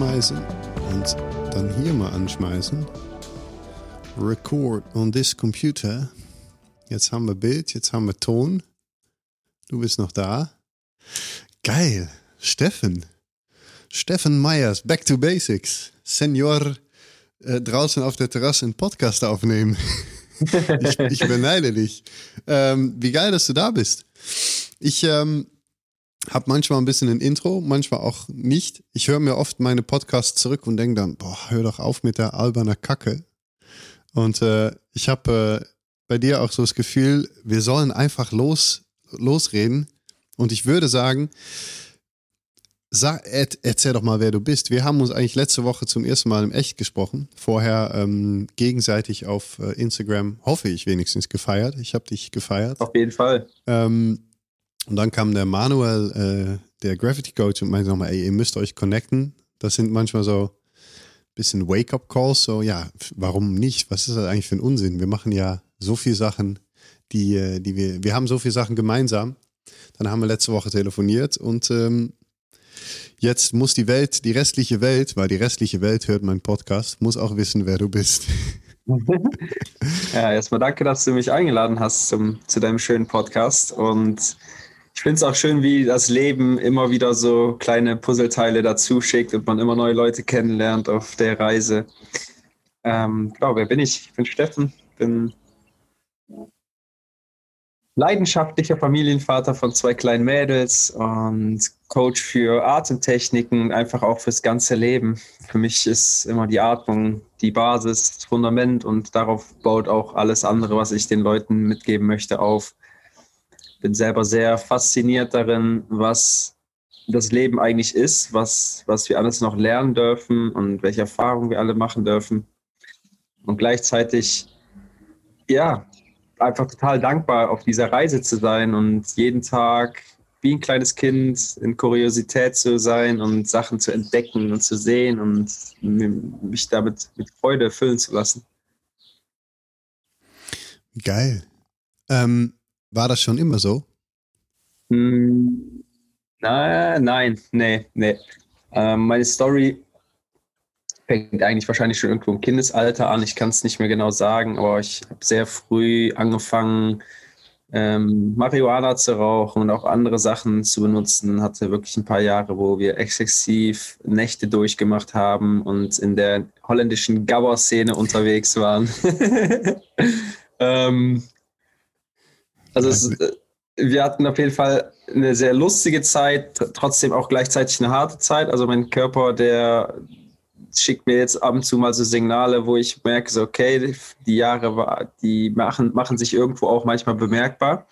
anschmeißen und dann hier mal anschmeißen. Record on this computer. Jetzt haben wir Bild, jetzt haben wir Ton. Du bist noch da. Geil. Steffen. Steffen Meyers, Back to Basics. Senior äh, draußen auf der Terrasse einen Podcast aufnehmen. ich, ich beneide dich. Ähm, wie geil, dass du da bist. Ich ähm, habe manchmal ein bisschen ein Intro, manchmal auch nicht. Ich höre mir oft meine Podcasts zurück und denke dann, boah, hör doch auf mit der alberner Kacke. Und äh, ich habe äh, bei dir auch so das Gefühl, wir sollen einfach los, losreden. Und ich würde sagen, sag, erzähl doch mal, wer du bist. Wir haben uns eigentlich letzte Woche zum ersten Mal im Echt gesprochen. Vorher ähm, gegenseitig auf äh, Instagram, hoffe ich wenigstens, gefeiert. Ich habe dich gefeiert. Auf jeden Fall. Ähm, und dann kam der Manuel, äh, der Gravity Coach, und meinte nochmal, ey, ihr müsst euch connecten. Das sind manchmal so ein bisschen Wake-up-Calls, so, ja, warum nicht? Was ist das eigentlich für ein Unsinn? Wir machen ja so viele Sachen, die, äh, die wir, wir haben so viele Sachen gemeinsam. Dann haben wir letzte Woche telefoniert und ähm, jetzt muss die Welt, die restliche Welt, weil die restliche Welt hört meinen Podcast, muss auch wissen, wer du bist. ja, erstmal danke, dass du mich eingeladen hast zum, zu deinem schönen Podcast und ich finde es auch schön, wie das Leben immer wieder so kleine Puzzleteile dazu schickt und man immer neue Leute kennenlernt auf der Reise. Ähm, genau, wer bin ich? Ich bin Steffen, bin leidenschaftlicher Familienvater von zwei kleinen Mädels und Coach für Atemtechniken, einfach auch fürs ganze Leben. Für mich ist immer die Atmung die Basis, das Fundament und darauf baut auch alles andere, was ich den Leuten mitgeben möchte, auf bin selber sehr fasziniert darin, was das Leben eigentlich ist, was, was wir alles noch lernen dürfen und welche Erfahrungen wir alle machen dürfen. Und gleichzeitig, ja, einfach total dankbar, auf dieser Reise zu sein und jeden Tag wie ein kleines Kind in Kuriosität zu sein und Sachen zu entdecken und zu sehen und mich damit mit Freude füllen zu lassen. Geil. Ähm, war das schon immer so? Hm, na, nein, nee, nee. Ähm, meine Story fängt eigentlich wahrscheinlich schon irgendwo im Kindesalter an. Ich kann es nicht mehr genau sagen, aber ich habe sehr früh angefangen, ähm, Marihuana zu rauchen und auch andere Sachen zu benutzen. Hatte wirklich ein paar Jahre, wo wir exzessiv Nächte durchgemacht haben und in der holländischen Gabber-Szene unterwegs waren. ähm, also es, äh, wir hatten auf jeden Fall eine sehr lustige Zeit, trotzdem auch gleichzeitig eine harte Zeit. Also mein Körper, der schickt mir jetzt ab und zu mal so Signale, wo ich merke, so okay, die Jahre, die machen, machen sich irgendwo auch manchmal bemerkbar.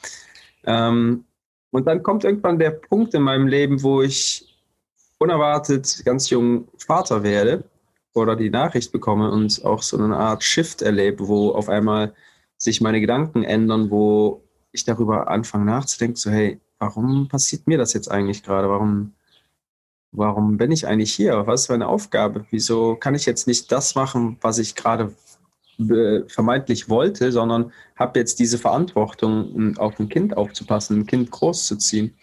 Ähm, und dann kommt irgendwann der Punkt in meinem Leben, wo ich unerwartet ganz jung Vater werde oder die Nachricht bekomme und auch so eine Art Shift erlebe, wo auf einmal sich meine Gedanken ändern, wo ich darüber anfange nachzudenken, so hey, warum passiert mir das jetzt eigentlich gerade? Warum, warum bin ich eigentlich hier? Was ist meine Aufgabe? Wieso kann ich jetzt nicht das machen, was ich gerade vermeintlich wollte, sondern habe jetzt diese Verantwortung, auf ein Kind aufzupassen, ein Kind großzuziehen.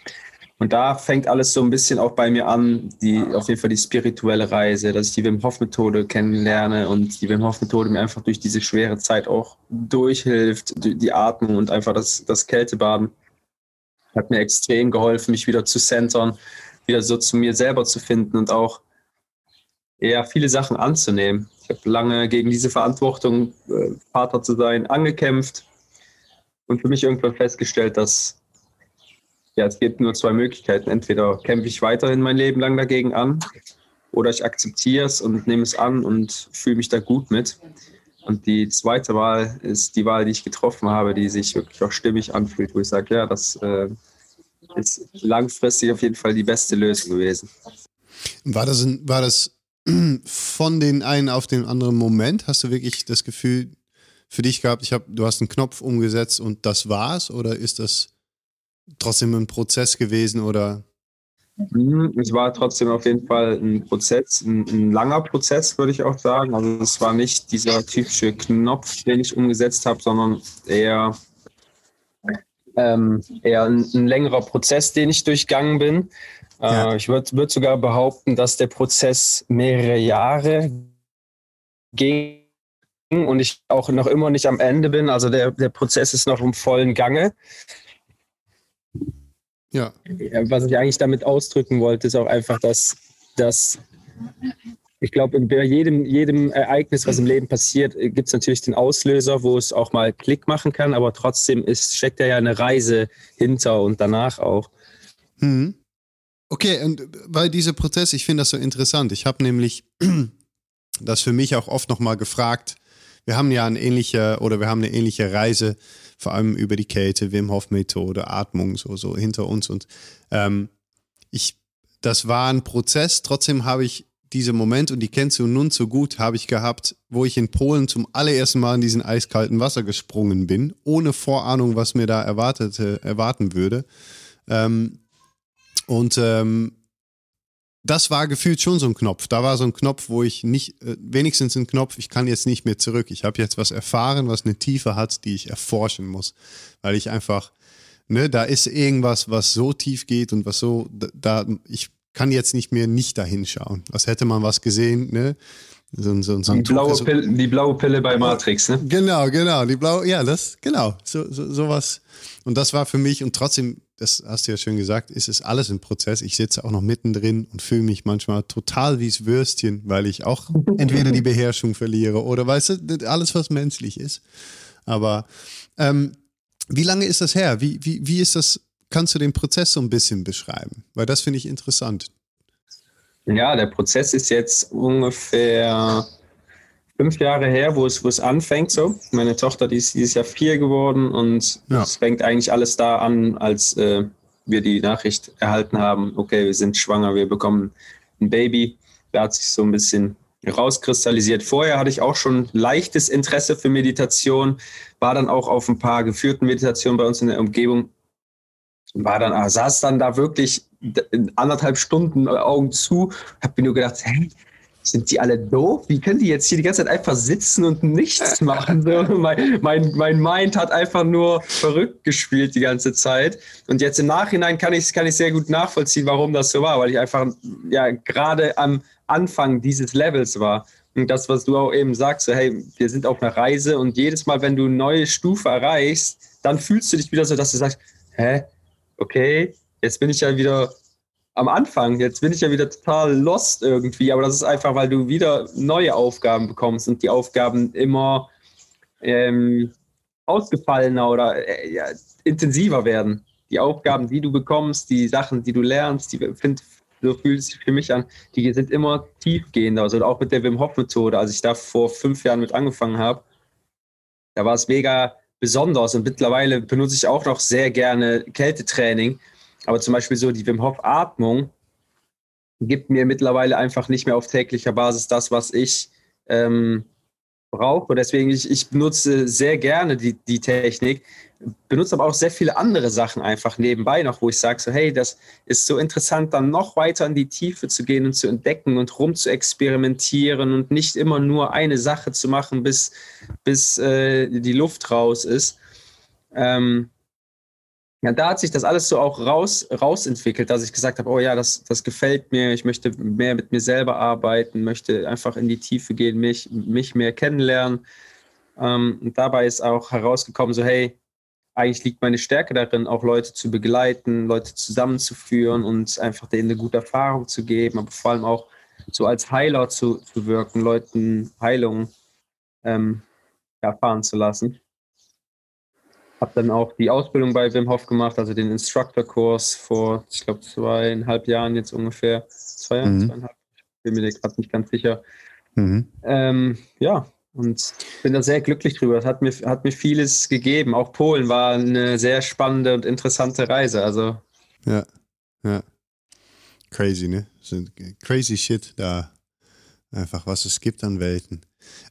Und da fängt alles so ein bisschen auch bei mir an, die, auf jeden Fall die spirituelle Reise, dass ich die Wim Hof Methode kennenlerne und die Wim Hof Methode mir einfach durch diese schwere Zeit auch durchhilft, die Atmung und einfach das, das Kältebaden hat mir extrem geholfen, mich wieder zu centern, wieder so zu mir selber zu finden und auch ja, viele Sachen anzunehmen. Ich habe lange gegen diese Verantwortung, äh, Vater zu sein, angekämpft und für mich irgendwann festgestellt, dass ja, es gibt nur zwei Möglichkeiten. Entweder kämpfe ich weiterhin mein Leben lang dagegen an oder ich akzeptiere es und nehme es an und fühle mich da gut mit. Und die zweite Wahl ist die Wahl, die ich getroffen habe, die sich wirklich auch stimmig anfühlt, wo ich sage, ja, das äh, ist langfristig auf jeden Fall die beste Lösung gewesen. War das, war das von den einen auf den anderen Moment? Hast du wirklich das Gefühl für dich gehabt, ich hab, du hast einen Knopf umgesetzt und das war's? Oder ist das trotzdem ein Prozess gewesen oder? Mhm, es war trotzdem auf jeden Fall ein Prozess, ein, ein, langer Prozess, würde ich auch sagen. Also es war nicht dieser typische Knopf, den ich umgesetzt habe, sondern eher ähm, eher ein, ein, längerer Prozess, den ich durchgangen bin. Äh, ja. Ich würde würd sogar behaupten, dass der Prozess mehrere Jahre ging und ich auch noch immer nicht am Ende bin. Also der, der Prozess ist noch im vollen Gange. Ja. Was ich eigentlich damit ausdrücken wollte, ist auch einfach, dass, dass ich glaube, bei jedem, jedem Ereignis, was im Leben passiert, gibt es natürlich den Auslöser, wo es auch mal Klick machen kann, aber trotzdem ist, steckt ja eine Reise hinter und danach auch. Mhm. Okay, und weil dieser Prozess, ich finde das so interessant. Ich habe nämlich das für mich auch oft nochmal gefragt. Wir haben ja eine ähnliche oder wir haben eine ähnliche Reise, vor allem über die Kälte, Wim Hof Methode, Atmung so so hinter uns und ähm, ich, das war ein Prozess. Trotzdem habe ich diese Moment und die kennst du nun so gut, habe ich gehabt, wo ich in Polen zum allerersten Mal in diesen eiskalten Wasser gesprungen bin, ohne Vorahnung, was mir da erwartete, erwarten würde. Ähm, und ähm, das war gefühlt schon so ein Knopf. Da war so ein Knopf, wo ich nicht, äh, wenigstens ein Knopf, ich kann jetzt nicht mehr zurück. Ich habe jetzt was erfahren, was eine Tiefe hat, die ich erforschen muss. Weil ich einfach, ne, da ist irgendwas, was so tief geht und was so, da, ich kann jetzt nicht mehr nicht dahin schauen. Als hätte man was gesehen, ne? So, so, so die, blaue also, Pille, die blaue Pille bei Matrix, ne? Genau, genau, die blaue, ja, das, genau, so, so, sowas. Und das war für mich, und trotzdem, das hast du ja schön gesagt, ist es alles ein Prozess. Ich sitze auch noch mittendrin und fühle mich manchmal total wie das Würstchen, weil ich auch entweder die Beherrschung verliere oder weißt du, alles, was menschlich ist. Aber ähm, wie lange ist das her? Wie, wie, wie ist das kannst du den Prozess so ein bisschen beschreiben? Weil das finde ich interessant. Ja, der Prozess ist jetzt ungefähr fünf Jahre her, wo es, wo es anfängt so. Meine Tochter, die ist dieses Jahr vier geworden und ja. es fängt eigentlich alles da an, als äh, wir die Nachricht erhalten haben, okay, wir sind schwanger, wir bekommen ein Baby. Da hat sich so ein bisschen rauskristallisiert. Vorher hatte ich auch schon leichtes Interesse für Meditation, war dann auch auf ein paar geführten Meditationen bei uns in der Umgebung war dann, ah, saß dann da wirklich anderthalb Stunden äh, Augen zu, hab mir nur gedacht, hey, sind die alle doof? Wie können die jetzt hier die ganze Zeit einfach sitzen und nichts machen? So, mein, mein, mein Mind hat einfach nur verrückt gespielt die ganze Zeit. Und jetzt im Nachhinein kann ich, kann ich sehr gut nachvollziehen, warum das so war, weil ich einfach ja gerade am Anfang dieses Levels war. Und das, was du auch eben sagst, so, hey, wir sind auf einer Reise und jedes Mal, wenn du eine neue Stufe erreichst, dann fühlst du dich wieder so, dass du sagst, hä, okay, jetzt bin ich ja wieder am Anfang, jetzt bin ich ja wieder total lost irgendwie, aber das ist einfach, weil du wieder neue Aufgaben bekommst und die Aufgaben immer ähm, ausgefallener oder äh, ja, intensiver werden. Die Aufgaben, die du bekommst, die Sachen, die du lernst, die find, so fühlt sich für mich an, die sind immer tiefgehender. Also auch mit der Wim Hof Methode, als ich da vor fünf Jahren mit angefangen habe, da war es mega besonders. Und mittlerweile benutze ich auch noch sehr gerne Kältetraining. Aber zum Beispiel so die Wim Hof Atmung gibt mir mittlerweile einfach nicht mehr auf täglicher Basis das, was ich ähm, brauche. Deswegen, ich, ich benutze sehr gerne die, die Technik, benutze aber auch sehr viele andere Sachen einfach nebenbei noch, wo ich sage, so, hey, das ist so interessant, dann noch weiter in die Tiefe zu gehen und zu entdecken und rum zu experimentieren und nicht immer nur eine Sache zu machen, bis, bis äh, die Luft raus ist. Ähm, ja, da hat sich das alles so auch raus, rausentwickelt, dass ich gesagt habe, oh ja, das, das gefällt mir, ich möchte mehr mit mir selber arbeiten, möchte einfach in die Tiefe gehen, mich, mich mehr kennenlernen. Ähm, und dabei ist auch herausgekommen, so hey, eigentlich liegt meine Stärke darin, auch Leute zu begleiten, Leute zusammenzuführen und einfach denen eine gute Erfahrung zu geben, aber vor allem auch so als Heiler zu, zu wirken, Leuten Heilung ähm, erfahren zu lassen. Habe dann auch die Ausbildung bei Wim Hof gemacht, also den Instructor-Kurs vor, ich glaube, zweieinhalb Jahren jetzt ungefähr. Zwei Jahre, mhm. zweieinhalb. Ich bin mir gerade nicht ganz sicher. Mhm. Ähm, ja, und bin da sehr glücklich drüber. Das hat mir, hat mir vieles gegeben. Auch Polen war eine sehr spannende und interessante Reise. Also. Ja, ja. Crazy, ne? Crazy shit da. Einfach, was es gibt an Welten.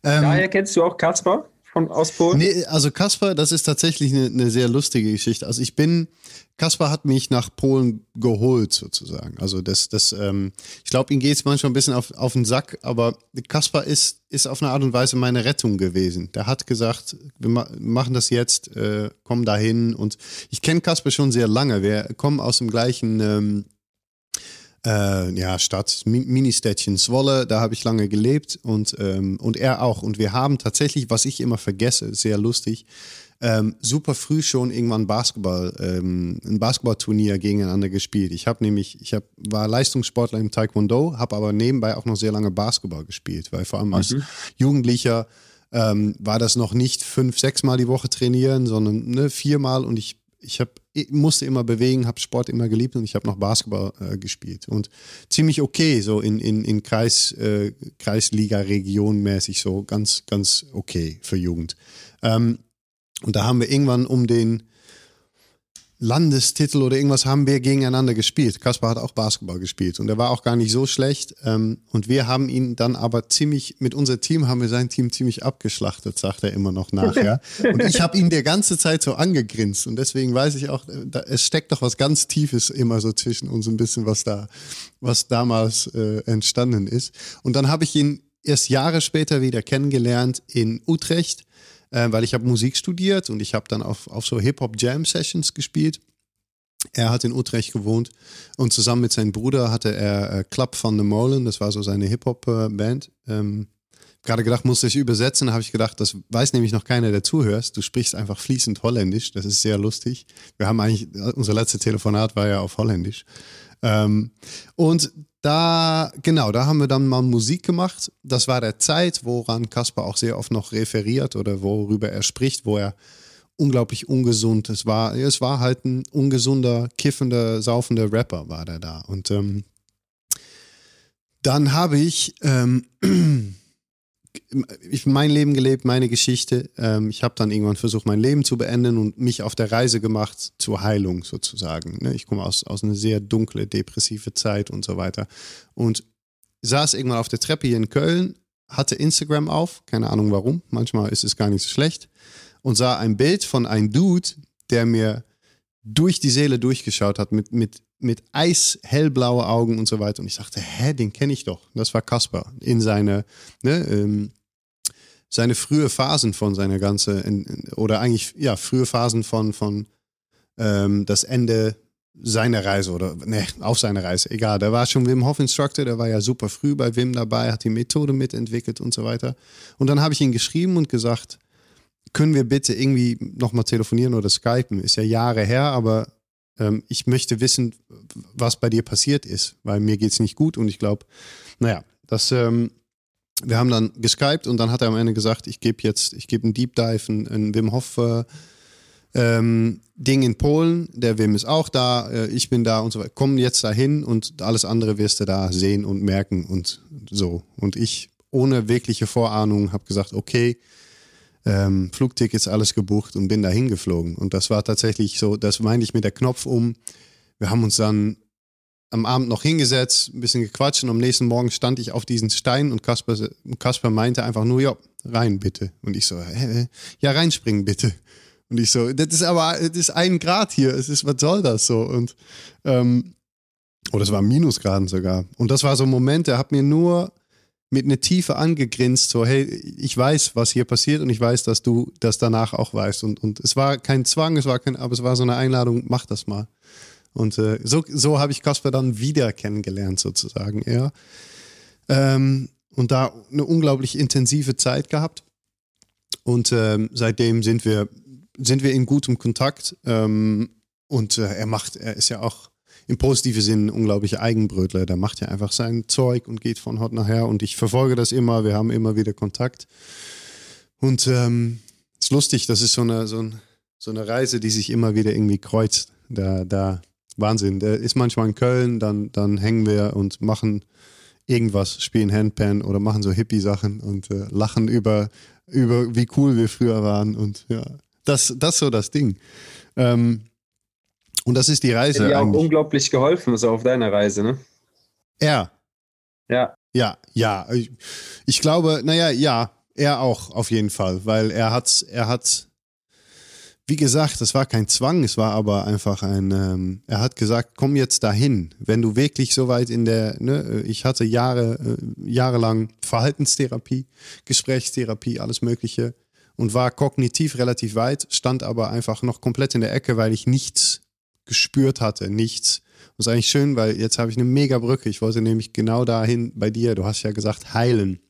Ähm, Daher kennst du auch Kaspar? Von aus Polen? Nee, also Kasper, das ist tatsächlich eine, eine sehr lustige Geschichte. Also ich bin, Kasper hat mich nach Polen geholt sozusagen. Also das, das, ähm, ich glaube, ihm geht es manchmal ein bisschen auf, auf den Sack, aber Kasper ist, ist auf eine Art und Weise meine Rettung gewesen. Der hat gesagt, wir ma machen das jetzt, äh, kommen dahin und ich kenne Kasper schon sehr lange. Wir kommen aus dem gleichen ähm, äh, ja, Stadt, Ministädtchen Zwolle, da habe ich lange gelebt und, ähm, und er auch. Und wir haben tatsächlich, was ich immer vergesse, sehr lustig, ähm, super früh schon irgendwann Basketball, ähm, ein Basketballturnier gegeneinander gespielt. Ich habe nämlich, ich hab, war Leistungssportler im Taekwondo, habe aber nebenbei auch noch sehr lange Basketball gespielt, weil vor allem als mhm. Jugendlicher ähm, war das noch nicht fünf, sechs Mal die Woche trainieren, sondern ne, viermal und ich ich hab, musste immer bewegen, habe Sport immer geliebt und ich habe noch Basketball äh, gespielt. Und ziemlich okay, so in, in, in Kreis, äh, Kreisliga-Region mäßig, so ganz, ganz okay für Jugend. Ähm, und da haben wir irgendwann um den Landestitel oder irgendwas haben wir gegeneinander gespielt. Kaspar hat auch Basketball gespielt und er war auch gar nicht so schlecht. Ähm, und wir haben ihn dann aber ziemlich, mit unserem Team haben wir sein Team ziemlich abgeschlachtet, sagt er immer noch nachher. und ich habe ihn der ganze Zeit so angegrinst und deswegen weiß ich auch, da, es steckt doch was ganz Tiefes immer so zwischen uns ein bisschen, was da, was damals äh, entstanden ist. Und dann habe ich ihn erst Jahre später wieder kennengelernt in Utrecht äh, weil ich habe Musik studiert und ich habe dann auf, auf so Hip-Hop-Jam-Sessions gespielt. Er hat in Utrecht gewohnt und zusammen mit seinem Bruder hatte er äh, Club van de Molen, das war so seine Hip-Hop-Band. Ähm, gerade gedacht, musste ich übersetzen, habe ich gedacht, das weiß nämlich noch keiner, der zuhörst. Du sprichst einfach fließend Holländisch, das ist sehr lustig. Wir haben eigentlich, unser letztes Telefonat war ja auf Holländisch. Ähm, und da, genau, da haben wir dann mal Musik gemacht. Das war der Zeit, woran Kaspar auch sehr oft noch referiert oder worüber er spricht, wo er unglaublich ungesund, es war, es war halt ein ungesunder, kiffender, saufender Rapper war der da. Und ähm, dann habe ich ähm, ich mein Leben gelebt, meine Geschichte. Ähm, ich habe dann irgendwann versucht, mein Leben zu beenden und mich auf der Reise gemacht zur Heilung sozusagen. Ne? Ich komme aus, aus einer sehr dunkle, depressive Zeit und so weiter. Und saß irgendwann auf der Treppe hier in Köln, hatte Instagram auf, keine Ahnung warum, manchmal ist es gar nicht so schlecht, und sah ein Bild von einem Dude, der mir durch die Seele durchgeschaut hat, mit, mit, mit eishellblaue Augen und so weiter. Und ich dachte, hä, den kenne ich doch. Das war Kasper in seine, ne, ähm, seine frühe Phasen von seiner ganze, oder eigentlich, ja, frühe Phasen von, von ähm, das Ende seiner Reise oder ne, auf seiner Reise, egal. Der war schon Wim Hof Instructor, der war ja super früh bei Wim dabei, hat die Methode mitentwickelt und so weiter. Und dann habe ich ihn geschrieben und gesagt, können wir bitte irgendwie nochmal telefonieren oder skypen? Ist ja Jahre her, aber ähm, ich möchte wissen, was bei dir passiert ist, weil mir geht es nicht gut und ich glaube, naja, das, ähm, wir haben dann geskypt und dann hat er am Ende gesagt, ich gebe jetzt, ich gebe einen Deep Dive, ein, ein Wim Hof äh, ähm, Ding in Polen, der Wim ist auch da, äh, ich bin da und so weiter. Komm jetzt dahin und alles andere wirst du da sehen und merken und so. Und ich ohne wirkliche Vorahnung habe gesagt, okay, ähm, Flugtickets, alles gebucht und bin da hingeflogen. Und das war tatsächlich so, das meine ich mit der Knopf um. Wir haben uns dann am Abend noch hingesetzt, ein bisschen gequatscht und am nächsten Morgen stand ich auf diesen Stein und Kasper, Kasper meinte einfach nur, ja, rein bitte. Und ich so, hä, ja, reinspringen bitte. Und ich so, das ist aber, das ist ein Grad hier, es ist, was soll das so? Und, ähm, oh, es war Minusgraden sogar. Und das war so ein Moment, der hat mir nur mit einer Tiefe angegrinst, so, hey, ich weiß, was hier passiert und ich weiß, dass du das danach auch weißt. Und, und es war kein Zwang, es war kein, aber es war so eine Einladung, mach das mal. Und äh, so, so habe ich Kasper dann wieder kennengelernt, sozusagen, ja. Ähm, und da eine unglaublich intensive Zeit gehabt. Und ähm, seitdem sind wir, sind wir in gutem Kontakt. Ähm, und äh, er macht, er ist ja auch im positiven Sinn unglaubliche Eigenbrötler. Der macht ja einfach sein Zeug und geht von heute nachher. Und ich verfolge das immer. Wir haben immer wieder Kontakt. Und ähm, ist lustig, das ist so eine, so, ein, so eine Reise, die sich immer wieder irgendwie kreuzt. Da, da, Wahnsinn. Der ist manchmal in Köln, dann, dann hängen wir und machen irgendwas, spielen Handpan oder machen so Hippie-Sachen und äh, lachen über, über, wie cool wir früher waren. Und ja, das, das ist so das Ding. Ähm, und das ist die Reise. Hat dir auch unglaublich geholfen, so auf deiner Reise, ne? Ja. Ja. Ja, ja. Ich, glaube, naja, ja. Er auch, auf jeden Fall, weil er hat, er hat, wie gesagt, es war kein Zwang, es war aber einfach ein, ähm, er hat gesagt, komm jetzt dahin, wenn du wirklich so weit in der, ne, ich hatte Jahre, äh, jahrelang Verhaltenstherapie, Gesprächstherapie, alles Mögliche und war kognitiv relativ weit, stand aber einfach noch komplett in der Ecke, weil ich nichts gespürt hatte, nichts. Das ist eigentlich schön, weil jetzt habe ich eine mega Brücke. Ich wollte nämlich genau dahin bei dir, du hast ja gesagt, heilen.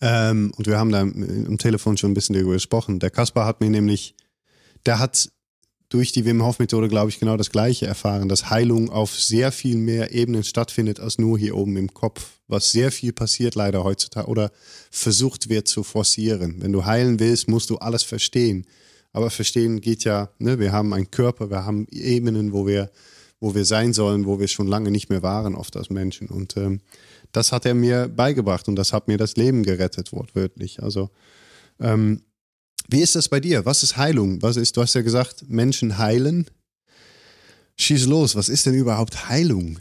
Ähm, und wir haben da im Telefon schon ein bisschen darüber gesprochen. Der Kaspar hat mir nämlich, der hat durch die Wim Hof Methode, glaube ich, genau das Gleiche erfahren, dass Heilung auf sehr viel mehr Ebenen stattfindet als nur hier oben im Kopf, was sehr viel passiert leider heutzutage oder versucht wird zu forcieren. Wenn du heilen willst, musst du alles verstehen. Aber verstehen geht ja, ne, wir haben einen Körper, wir haben Ebenen, wo wir, wo wir sein sollen, wo wir schon lange nicht mehr waren, oft als Menschen. Und ähm, das hat er mir beigebracht und das hat mir das Leben gerettet, wortwörtlich. Also, ähm, wie ist das bei dir? Was ist Heilung? Was ist, du hast ja gesagt, Menschen heilen. Schieß los, was ist denn überhaupt Heilung?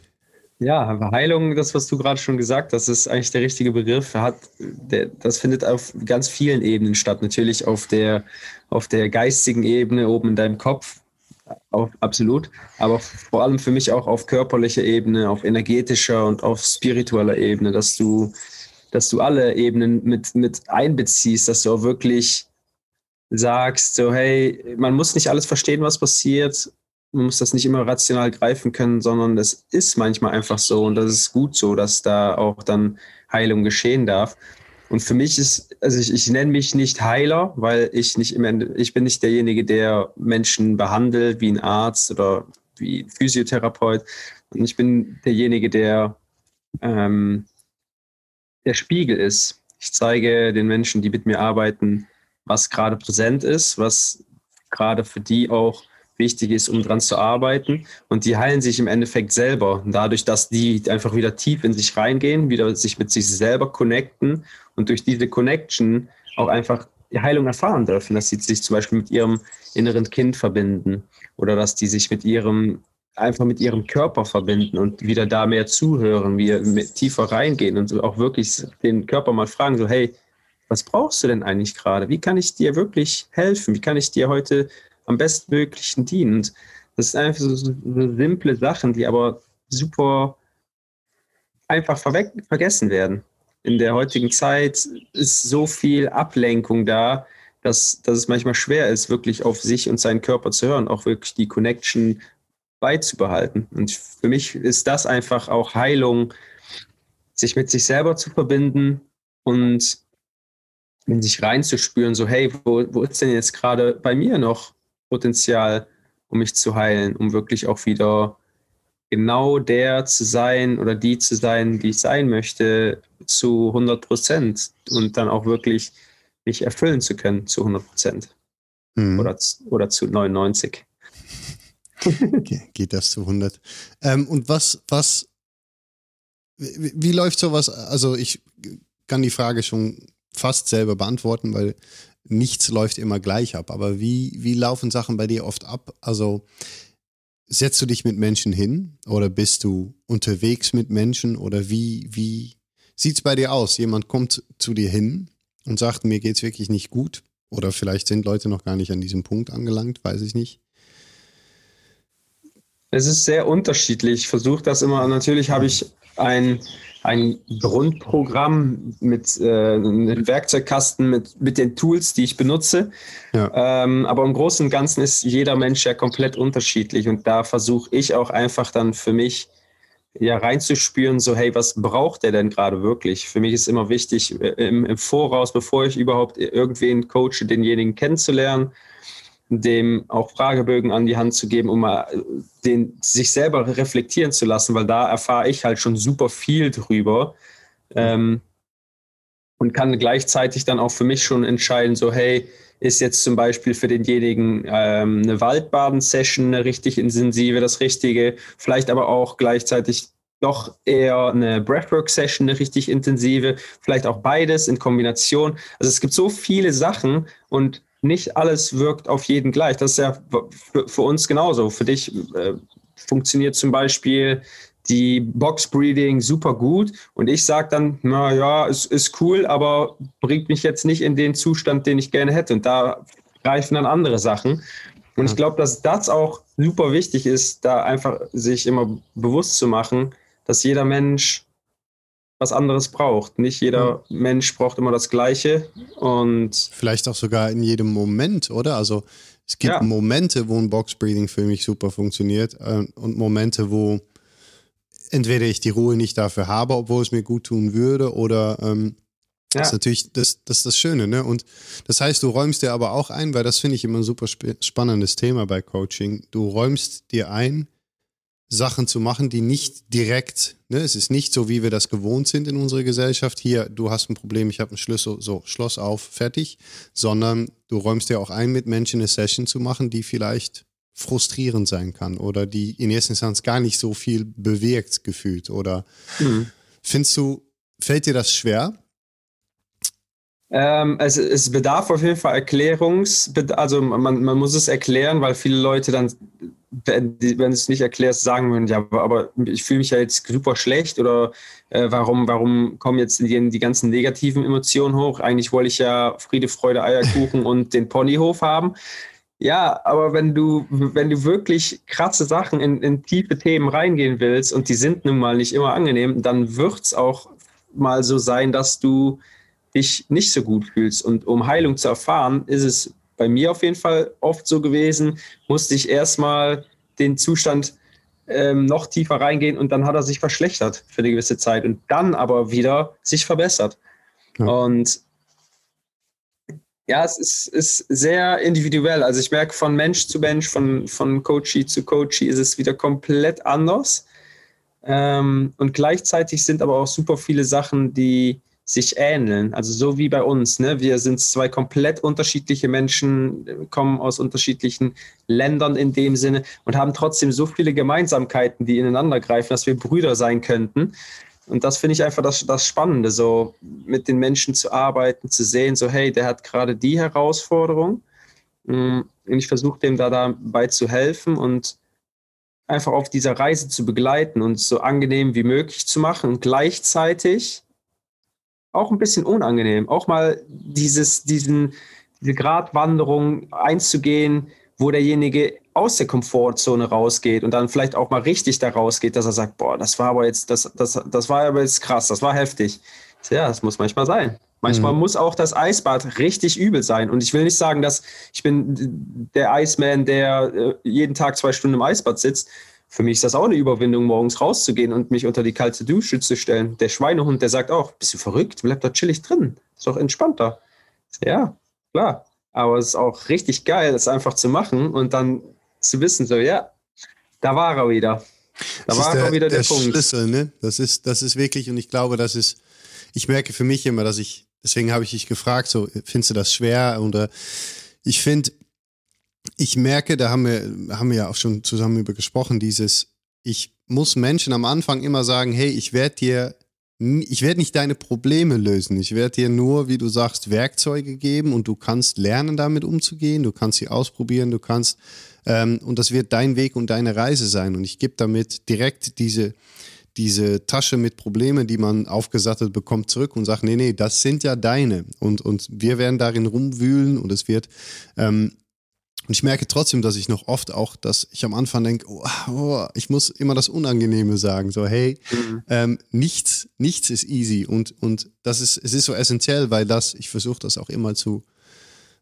Ja, Heilung, das, was du gerade schon gesagt hast, ist eigentlich der richtige Begriff. Hat, der, das findet auf ganz vielen Ebenen statt. Natürlich auf der, auf der geistigen Ebene, oben in deinem Kopf, auf, absolut. Aber vor allem für mich auch auf körperlicher Ebene, auf energetischer und auf spiritueller Ebene, dass du, dass du alle Ebenen mit, mit einbeziehst, dass du auch wirklich sagst, so hey, man muss nicht alles verstehen, was passiert. Man muss das nicht immer rational greifen können, sondern es ist manchmal einfach so und das ist gut so, dass da auch dann Heilung geschehen darf. Und für mich ist, also ich, ich nenne mich nicht Heiler, weil ich nicht im Ende, ich bin nicht derjenige, der Menschen behandelt wie ein Arzt oder wie ein Physiotherapeut. Und ich bin derjenige, der ähm, der Spiegel ist. Ich zeige den Menschen, die mit mir arbeiten, was gerade präsent ist, was gerade für die auch wichtig ist, um dran zu arbeiten. Und die heilen sich im Endeffekt selber, dadurch, dass die einfach wieder tief in sich reingehen, wieder sich mit sich selber connecten und durch diese Connection auch einfach die Heilung erfahren dürfen, dass sie sich zum Beispiel mit ihrem inneren Kind verbinden oder dass die sich mit ihrem einfach mit ihrem Körper verbinden und wieder da mehr zuhören, wir tiefer reingehen und auch wirklich den Körper mal fragen, so hey, was brauchst du denn eigentlich gerade? Wie kann ich dir wirklich helfen? Wie kann ich dir heute am bestmöglichen. Und das sind einfach so, so, simple Sachen, die aber super einfach vergessen werden. In der heutigen Zeit ist so viel Ablenkung da, dass, dass es manchmal schwer ist, wirklich auf sich und seinen Körper zu hören, auch wirklich die Connection beizubehalten. Und für mich ist das einfach auch Heilung, sich mit sich selber zu verbinden und in sich reinzuspüren, so hey, wo, wo ist denn jetzt gerade bei mir noch Potenzial, um mich zu heilen, um wirklich auch wieder genau der zu sein oder die zu sein, die ich sein möchte, zu 100 Prozent und dann auch wirklich mich erfüllen zu können zu 100 Prozent mhm. oder, oder zu 99. okay, geht das zu 100? Ähm, und was, was, wie, wie läuft sowas? Also ich kann die Frage schon fast selber beantworten, weil nichts läuft immer gleich ab. Aber wie, wie laufen Sachen bei dir oft ab? Also setzt du dich mit Menschen hin oder bist du unterwegs mit Menschen oder wie, wie sieht es bei dir aus? Jemand kommt zu dir hin und sagt, mir geht es wirklich nicht gut. Oder vielleicht sind Leute noch gar nicht an diesem Punkt angelangt, weiß ich nicht. Es ist sehr unterschiedlich. Ich versuche das immer. Natürlich habe ich ein ein Grundprogramm mit äh, einem Werkzeugkasten mit, mit den Tools, die ich benutze. Ja. Ähm, aber im Großen und Ganzen ist jeder Mensch ja komplett unterschiedlich und da versuche ich auch einfach dann für mich ja reinzuspüren, so hey, was braucht der denn gerade wirklich? Für mich ist immer wichtig, äh, im, im Voraus, bevor ich überhaupt irgendwen coache, denjenigen kennenzulernen dem auch Fragebögen an die Hand zu geben, um mal den, sich selber reflektieren zu lassen, weil da erfahre ich halt schon super viel drüber ähm, und kann gleichzeitig dann auch für mich schon entscheiden, so hey, ist jetzt zum Beispiel für denjenigen ähm, eine Waldbaden-Session eine richtig intensive, das Richtige, vielleicht aber auch gleichzeitig doch eher eine Breathwork-Session, eine richtig intensive, vielleicht auch beides in Kombination. Also es gibt so viele Sachen und nicht alles wirkt auf jeden gleich. Das ist ja für, für uns genauso. Für dich äh, funktioniert zum Beispiel die Box Breeding super gut und ich sage dann, na ja, es ist cool, aber bringt mich jetzt nicht in den Zustand, den ich gerne hätte. Und da greifen dann andere Sachen. Und ich glaube, dass das auch super wichtig ist, da einfach sich immer bewusst zu machen, dass jeder Mensch was anderes braucht. Nicht jeder mhm. Mensch braucht immer das Gleiche und vielleicht auch sogar in jedem Moment, oder? Also es gibt ja. Momente, wo ein Boxbreathing für mich super funktioniert äh, und Momente, wo entweder ich die Ruhe nicht dafür habe, obwohl es mir gut tun würde, oder ähm, ja. das ist natürlich das, das ist das Schöne, ne? Und das heißt, du räumst dir aber auch ein, weil das finde ich immer ein super sp spannendes Thema bei Coaching. Du räumst dir ein, Sachen zu machen, die nicht direkt, ne, es ist nicht so, wie wir das gewohnt sind in unserer Gesellschaft. Hier, du hast ein Problem, ich habe einen Schlüssel, so, Schloss auf, fertig. Sondern du räumst dir auch ein, mit Menschen eine Session zu machen, die vielleicht frustrierend sein kann oder die in erster Instanz gar nicht so viel bewirkt gefühlt. Oder mhm. findest du, fällt dir das schwer? Ähm, es, es bedarf auf jeden Fall Erklärungs, also man, man muss es erklären, weil viele Leute dann wenn, du es nicht erklärst, sagen würden, ja, aber ich fühle mich ja jetzt super schlecht oder äh, warum, warum kommen jetzt die, die ganzen negativen Emotionen hoch? Eigentlich wollte ich ja Friede, Freude, Eierkuchen und den Ponyhof haben. Ja, aber wenn du, wenn du wirklich krasse Sachen in, in tiefe Themen reingehen willst und die sind nun mal nicht immer angenehm, dann wird es auch mal so sein, dass du dich nicht so gut fühlst. Und um Heilung zu erfahren, ist es bei mir auf jeden Fall oft so gewesen, musste ich erstmal den Zustand ähm, noch tiefer reingehen und dann hat er sich verschlechtert für eine gewisse Zeit und dann aber wieder sich verbessert. Ja. Und ja, es ist, ist sehr individuell. Also ich merke von Mensch zu Mensch, von, von Coachie zu Coachie ist es wieder komplett anders. Ähm, und gleichzeitig sind aber auch super viele Sachen, die sich ähneln. Also so wie bei uns. Ne? Wir sind zwei komplett unterschiedliche Menschen, kommen aus unterschiedlichen Ländern in dem Sinne und haben trotzdem so viele Gemeinsamkeiten, die ineinander greifen, dass wir Brüder sein könnten. Und das finde ich einfach das, das Spannende, so mit den Menschen zu arbeiten, zu sehen, so hey, der hat gerade die Herausforderung. Mm, und ich versuche dem da dabei zu helfen und einfach auf dieser Reise zu begleiten und so angenehm wie möglich zu machen und gleichzeitig auch ein bisschen unangenehm. Auch mal dieses, diesen, diese Gratwanderung einzugehen, wo derjenige aus der Komfortzone rausgeht und dann vielleicht auch mal richtig da rausgeht, dass er sagt, boah, das war aber jetzt, das, das, das war aber jetzt krass, das war heftig. Ja, das muss manchmal sein. Manchmal mhm. muss auch das Eisbad richtig übel sein. Und ich will nicht sagen, dass ich bin der Iceman, der äh, jeden Tag zwei Stunden im Eisbad sitzt für mich ist das auch eine Überwindung, morgens rauszugehen und mich unter die kalte Dusche zu stellen. Der Schweinehund, der sagt auch, bist du verrückt? Bleib da chillig drin. Ist doch entspannter. Ja, klar. Aber es ist auch richtig geil, das einfach zu machen und dann zu wissen, so, ja, da war er wieder. Da das war der, wieder der, der Punkt. Schlüssel, ne? Das ist, das ist wirklich, und ich glaube, das ist, ich merke für mich immer, dass ich, deswegen habe ich dich gefragt, so, findest du das schwer? Oder ich finde, ich merke, da haben wir, haben wir ja auch schon zusammen über gesprochen, dieses, ich muss Menschen am Anfang immer sagen, hey, ich werde dir, ich werde nicht deine Probleme lösen. Ich werde dir nur, wie du sagst, Werkzeuge geben und du kannst lernen, damit umzugehen. Du kannst sie ausprobieren, du kannst, ähm, und das wird dein Weg und deine Reise sein. Und ich gebe damit direkt diese, diese Tasche mit Problemen, die man aufgesattelt bekommt, zurück und sagt, nee, nee, das sind ja deine. Und, und wir werden darin rumwühlen und es wird ähm, und ich merke trotzdem, dass ich noch oft auch, dass ich am Anfang denke, oh, oh, ich muss immer das Unangenehme sagen. So, hey, mhm. ähm, nichts, nichts ist easy. Und, und das ist, es ist so essentiell, weil das, ich versuche das auch immer zu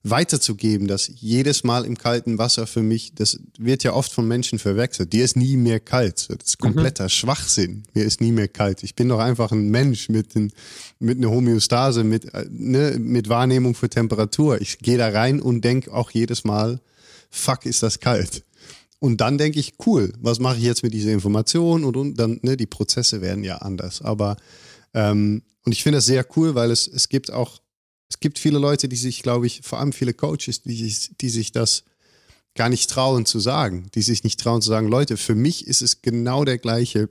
weiterzugeben, dass jedes Mal im kalten Wasser für mich, das wird ja oft von Menschen verwechselt. Dir ist nie mehr kalt. Das ist kompletter mhm. Schwachsinn. Mir ist nie mehr kalt. Ich bin doch einfach ein Mensch mit, den, mit einer Homöostase, mit, äh, ne, mit Wahrnehmung für Temperatur. Ich gehe da rein und denke auch jedes Mal, fuck, ist das kalt. Und dann denke ich, cool, was mache ich jetzt mit dieser Information? Und, und dann, ne, die Prozesse werden ja anders. Aber, ähm, und ich finde das sehr cool, weil es, es gibt auch, es gibt viele Leute, die sich, glaube ich, vor allem viele Coaches, die, die sich das gar nicht trauen zu sagen, die sich nicht trauen zu sagen, Leute, für mich ist es genau der gleiche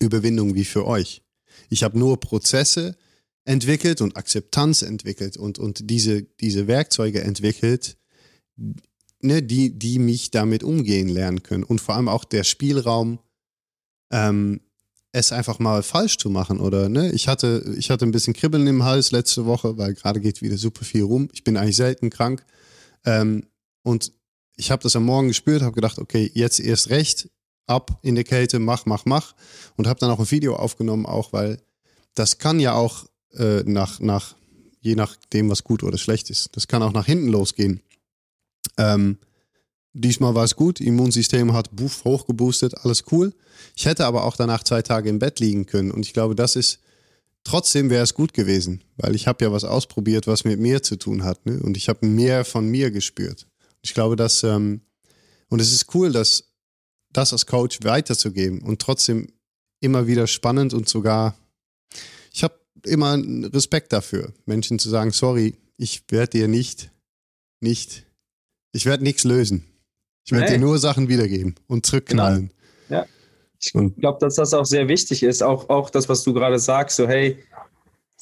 Überwindung wie für euch. Ich habe nur Prozesse entwickelt und Akzeptanz entwickelt und, und diese, diese Werkzeuge entwickelt, ne, die, die mich damit umgehen lernen können. Und vor allem auch der Spielraum, ähm, es einfach mal falsch zu machen oder ne? Ich hatte, ich hatte ein bisschen Kribbeln im Hals letzte Woche, weil gerade geht wieder super viel rum. Ich bin eigentlich selten krank ähm, und ich habe das am Morgen gespürt, habe gedacht, okay, jetzt erst recht, ab in die Kälte, mach, mach, mach und habe dann auch ein Video aufgenommen, auch weil das kann ja auch äh, nach, nach, je nachdem, was gut oder schlecht ist, das kann auch nach hinten losgehen. Ähm, diesmal war es gut, Immunsystem hat buff, hochgeboostet, alles cool. Ich hätte aber auch danach zwei Tage im Bett liegen können und ich glaube, das ist, trotzdem wäre es gut gewesen, weil ich habe ja was ausprobiert, was mit mir zu tun hat ne? und ich habe mehr von mir gespürt. Ich glaube, dass, ähm, und es ist cool, dass das als Coach weiterzugeben und trotzdem immer wieder spannend und sogar, ich habe immer Respekt dafür, Menschen zu sagen, sorry, ich werde dir nicht, nicht, ich werde nichts lösen. Ich werde dir nur Sachen wiedergeben und zurückknallen. Genau. Ja. Ich glaube, dass das auch sehr wichtig ist. Auch, auch das, was du gerade sagst, so hey,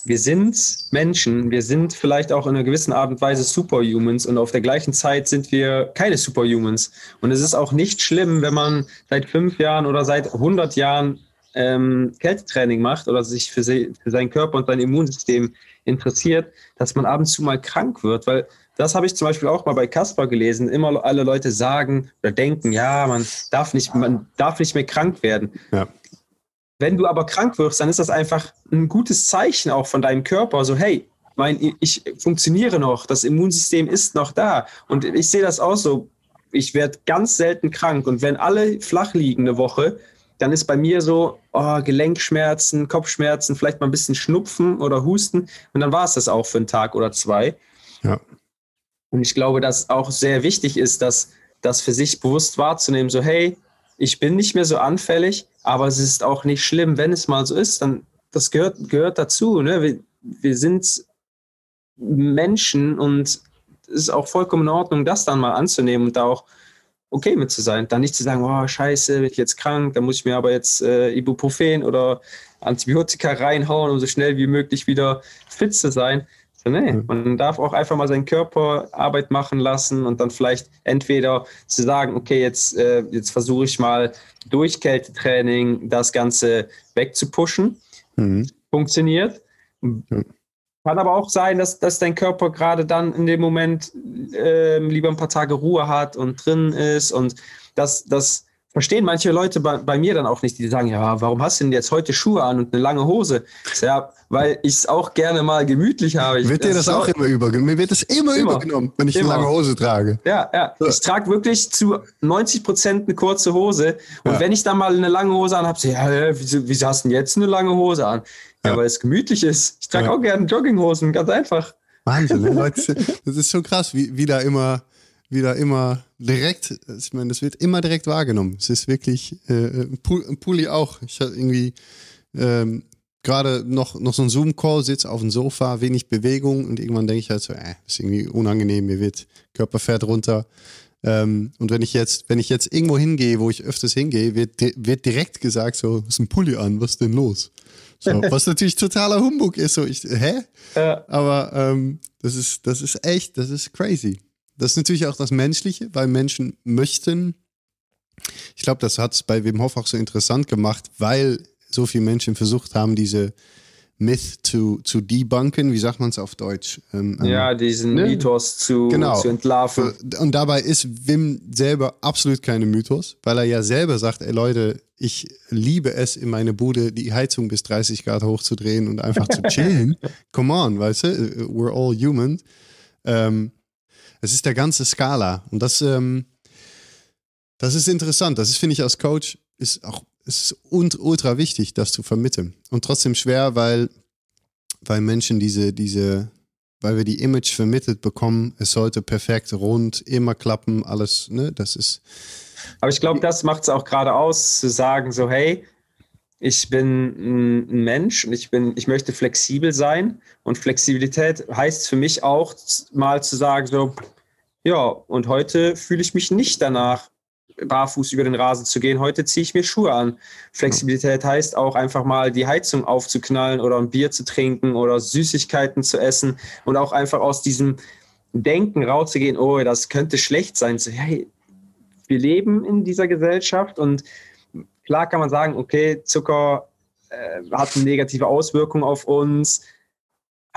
wir sind Menschen, wir sind vielleicht auch in einer gewissen Art und Weise Superhumans und auf der gleichen Zeit sind wir keine Superhumans. Und es ist auch nicht schlimm, wenn man seit fünf Jahren oder seit 100 Jahren ähm, Kältetraining macht oder sich für, se für seinen Körper und sein Immunsystem interessiert, dass man ab und zu mal krank wird, weil das habe ich zum Beispiel auch mal bei Casper gelesen. Immer alle Leute sagen oder denken, ja, man darf nicht, man darf nicht mehr krank werden. Ja. Wenn du aber krank wirst, dann ist das einfach ein gutes Zeichen auch von deinem Körper. So, hey, mein, ich funktioniere noch, das Immunsystem ist noch da. Und ich sehe das auch so. Ich werde ganz selten krank. Und wenn alle flach liegen eine Woche, dann ist bei mir so oh, Gelenkschmerzen, Kopfschmerzen, vielleicht mal ein bisschen Schnupfen oder Husten. Und dann war es das auch für einen Tag oder zwei. Ja. Und ich glaube, dass auch sehr wichtig ist, dass das für sich bewusst wahrzunehmen, so hey, ich bin nicht mehr so anfällig, aber es ist auch nicht schlimm, wenn es mal so ist, dann das gehört, gehört dazu. Ne? Wir, wir sind Menschen und es ist auch vollkommen in Ordnung, das dann mal anzunehmen und da auch okay mit zu sein. Dann nicht zu sagen, oh scheiße, bin ich jetzt krank, dann muss ich mir aber jetzt äh, Ibuprofen oder Antibiotika reinhauen, um so schnell wie möglich wieder fit zu sein. Nee, man darf auch einfach mal seinen Körper Arbeit machen lassen und dann vielleicht entweder zu sagen, okay, jetzt, äh, jetzt versuche ich mal durch Kältetraining das Ganze wegzupushen. Mhm. Funktioniert. Mhm. Kann aber auch sein, dass, dass dein Körper gerade dann in dem Moment äh, lieber ein paar Tage Ruhe hat und drin ist und dass das verstehen manche Leute bei, bei, mir dann auch nicht, die sagen, ja, warum hast du denn jetzt heute Schuhe an und eine lange Hose? Ja, weil ich es auch gerne mal gemütlich habe. Ich, wird dir das, das auch immer übergenommen? Mir wird das immer, immer übergenommen, wenn ich immer. eine lange Hose trage. Ja, ja. So. Ich trage wirklich zu 90 Prozent eine kurze Hose. Und ja. wenn ich dann mal eine lange Hose an habe, so, ja, wieso, wieso hast du denn jetzt eine lange Hose an? Ja, ja. weil es gemütlich ist. Ich trage auch gerne Jogginghosen, ganz einfach. Wahnsinn, ne? Leute, das ist schon krass, wie, wie da immer wieder immer direkt, ich meine, das wird immer direkt wahrgenommen. Es ist wirklich, äh, Pulli auch. Ich hatte irgendwie ähm, gerade noch, noch so ein Zoom-Call, sitze auf dem Sofa, wenig Bewegung und irgendwann denke ich halt so, äh, ist irgendwie unangenehm, mir wird Körperfett runter. Ähm, und wenn ich jetzt, wenn ich jetzt irgendwo hingehe, wo ich öfters hingehe, wird, wird direkt gesagt so, ist ein Pulli an, was ist denn los? So, was natürlich totaler Humbug ist, so ich, hä? Ja. Aber ähm, das ist, das ist echt, das ist crazy. Das ist natürlich auch das Menschliche, weil Menschen möchten. Ich glaube, das hat es bei Wim Hof auch so interessant gemacht, weil so viele Menschen versucht haben, diese Myth zu, zu debunken, wie sagt man es auf Deutsch? Ähm, ähm, ja, diesen ne? Mythos zu, genau. zu entlarven. Und dabei ist Wim selber absolut keine Mythos, weil er ja selber sagt, ey Leute, ich liebe es, in meine Bude die Heizung bis 30 Grad hochzudrehen und einfach zu chillen. Come on, weißt du, we're all human. Ähm, es ist der ganze Skala. Und das, ähm, das ist interessant. Das ist, finde ich, als Coach ist auch ist ultra wichtig, das zu vermitteln. Und trotzdem schwer, weil, weil Menschen diese, diese, weil wir die Image vermittelt bekommen, es sollte perfekt, rund, immer klappen, alles, ne, das ist. Aber ich glaube, das macht es auch gerade aus, zu sagen, so, hey, ich bin ein Mensch und ich bin, ich möchte flexibel sein. Und Flexibilität heißt für mich auch mal zu sagen, so, ja, und heute fühle ich mich nicht danach, barfuß über den Rasen zu gehen. Heute ziehe ich mir Schuhe an. Flexibilität heißt auch einfach mal die Heizung aufzuknallen oder ein Bier zu trinken oder Süßigkeiten zu essen und auch einfach aus diesem Denken rauszugehen, oh, das könnte schlecht sein. So, hey, wir leben in dieser Gesellschaft und klar kann man sagen, okay, Zucker äh, hat eine negative Auswirkung auf uns.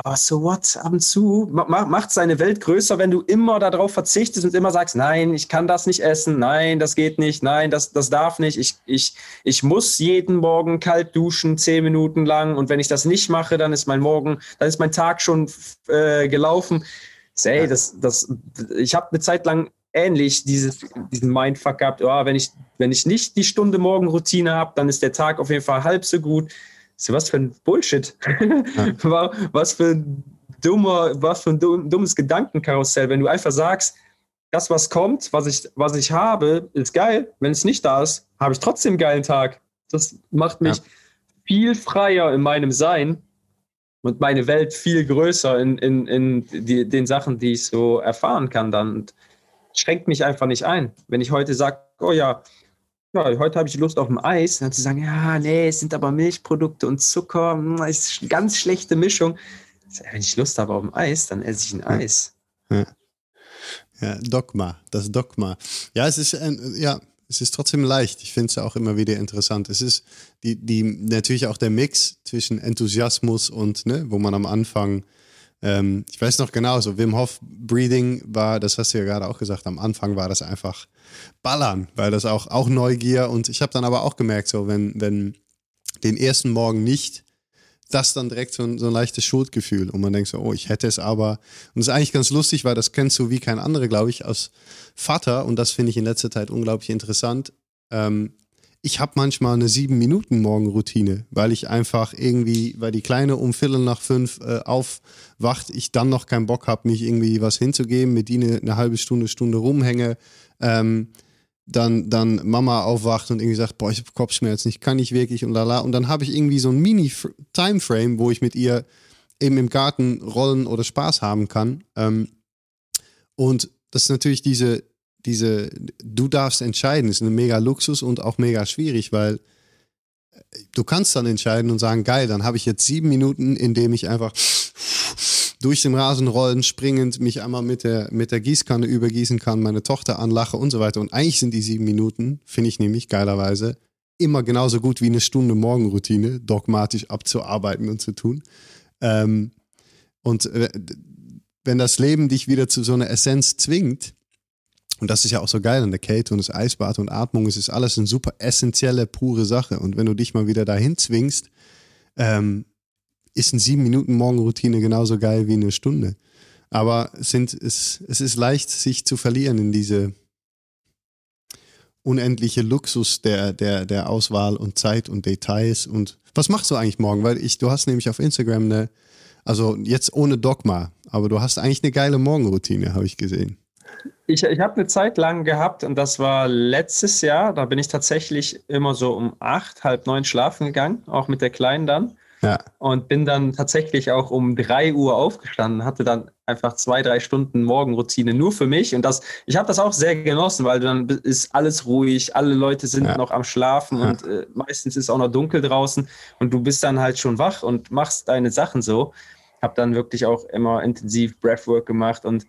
Aber so what? Ab und zu macht seine Welt größer, wenn du immer darauf verzichtest und immer sagst, nein, ich kann das nicht essen, nein, das geht nicht, nein, das, das darf nicht. Ich, ich, ich muss jeden Morgen kalt duschen, zehn Minuten lang. Und wenn ich das nicht mache, dann ist mein Morgen, dann ist mein Tag schon äh, gelaufen. Ey, das, das, ich habe eine Zeit lang ähnlich dieses, diesen Mindfuck gehabt, oh, wenn, ich, wenn ich nicht die Stunde Morgenroutine habe, dann ist der Tag auf jeden Fall halb so gut. So, was für ein Bullshit. Ja. was für ein dummer, was für ein dummes Gedankenkarussell, wenn du einfach sagst, das, was kommt, was ich, was ich habe, ist geil. Wenn es nicht da ist, habe ich trotzdem einen geilen Tag. Das macht mich ja. viel freier in meinem Sein und meine Welt viel größer in, in, in die, den Sachen, die ich so erfahren kann dann. Und schränkt mich einfach nicht ein. Wenn ich heute sage, oh ja, ja, heute habe ich Lust auf ein Eis, dann zu sagen, ja, nee, es sind aber Milchprodukte und Zucker, hm, das ist eine ganz schlechte Mischung. Wenn ich Lust habe auf ein Eis, dann esse ich ein Eis. Ja, ja Dogma, das Dogma. Ja, es ist, ein, ja, es ist trotzdem leicht. Ich finde es auch immer wieder interessant. Es ist die, die, natürlich auch der Mix zwischen Enthusiasmus und, ne, wo man am Anfang ähm, ich weiß noch genau, so Wim Hof Breathing war, das hast du ja gerade auch gesagt, am Anfang war das einfach ballern, weil das auch, auch Neugier und ich habe dann aber auch gemerkt, so wenn, wenn den ersten Morgen nicht, das dann direkt so ein, so ein leichtes Schuldgefühl und man denkt so, oh, ich hätte es aber. Und das ist eigentlich ganz lustig, weil das kennst du wie kein anderer, glaube ich, als Vater und das finde ich in letzter Zeit unglaublich interessant. Ähm, ich habe manchmal eine sieben Minuten Morgenroutine, weil ich einfach irgendwie, weil die Kleine um Viertel nach fünf äh, aufwacht, ich dann noch keinen Bock habe, mich irgendwie was hinzugeben, mit ihnen eine halbe Stunde, Stunde rumhänge, ähm, dann, dann Mama aufwacht und irgendwie sagt, boah, ich habe Kopfschmerzen, ich kann nicht wirklich und lala. Und dann habe ich irgendwie so ein Mini-Timeframe, wo ich mit ihr eben im Garten rollen oder Spaß haben kann. Ähm, und das ist natürlich diese, diese, du darfst entscheiden, ist ein mega Luxus und auch mega schwierig, weil du kannst dann entscheiden und sagen, geil, dann habe ich jetzt sieben Minuten, in dem ich einfach durch den Rasen rollen, springend, mich einmal mit der, mit der Gießkanne übergießen kann, meine Tochter anlache und so weiter. Und eigentlich sind die sieben Minuten, finde ich nämlich geilerweise, immer genauso gut wie eine Stunde Morgenroutine, dogmatisch abzuarbeiten und zu tun. Ähm, und äh, wenn das Leben dich wieder zu so einer Essenz zwingt, und das ist ja auch so geil an der Kälte und das Eisbad und Atmung. Es ist alles eine super essentielle, pure Sache. Und wenn du dich mal wieder dahin zwingst, ähm, ist eine sieben Minuten Morgenroutine genauso geil wie eine Stunde. Aber es, sind, es, es ist leicht, sich zu verlieren in diese unendliche Luxus der, der, der Auswahl und Zeit und Details. Und was machst du eigentlich morgen? Weil ich, du hast nämlich auf Instagram eine, also jetzt ohne Dogma, aber du hast eigentlich eine geile Morgenroutine, habe ich gesehen. Ich, ich habe eine Zeit lang gehabt und das war letztes Jahr. Da bin ich tatsächlich immer so um acht, halb neun schlafen gegangen, auch mit der Kleinen dann. Ja. Und bin dann tatsächlich auch um drei Uhr aufgestanden, hatte dann einfach zwei, drei Stunden Morgenroutine nur für mich. Und das, ich habe das auch sehr genossen, weil dann ist alles ruhig, alle Leute sind ja. noch am Schlafen ja. und äh, meistens ist auch noch dunkel draußen und du bist dann halt schon wach und machst deine Sachen so. Habe dann wirklich auch immer intensiv Breathwork gemacht und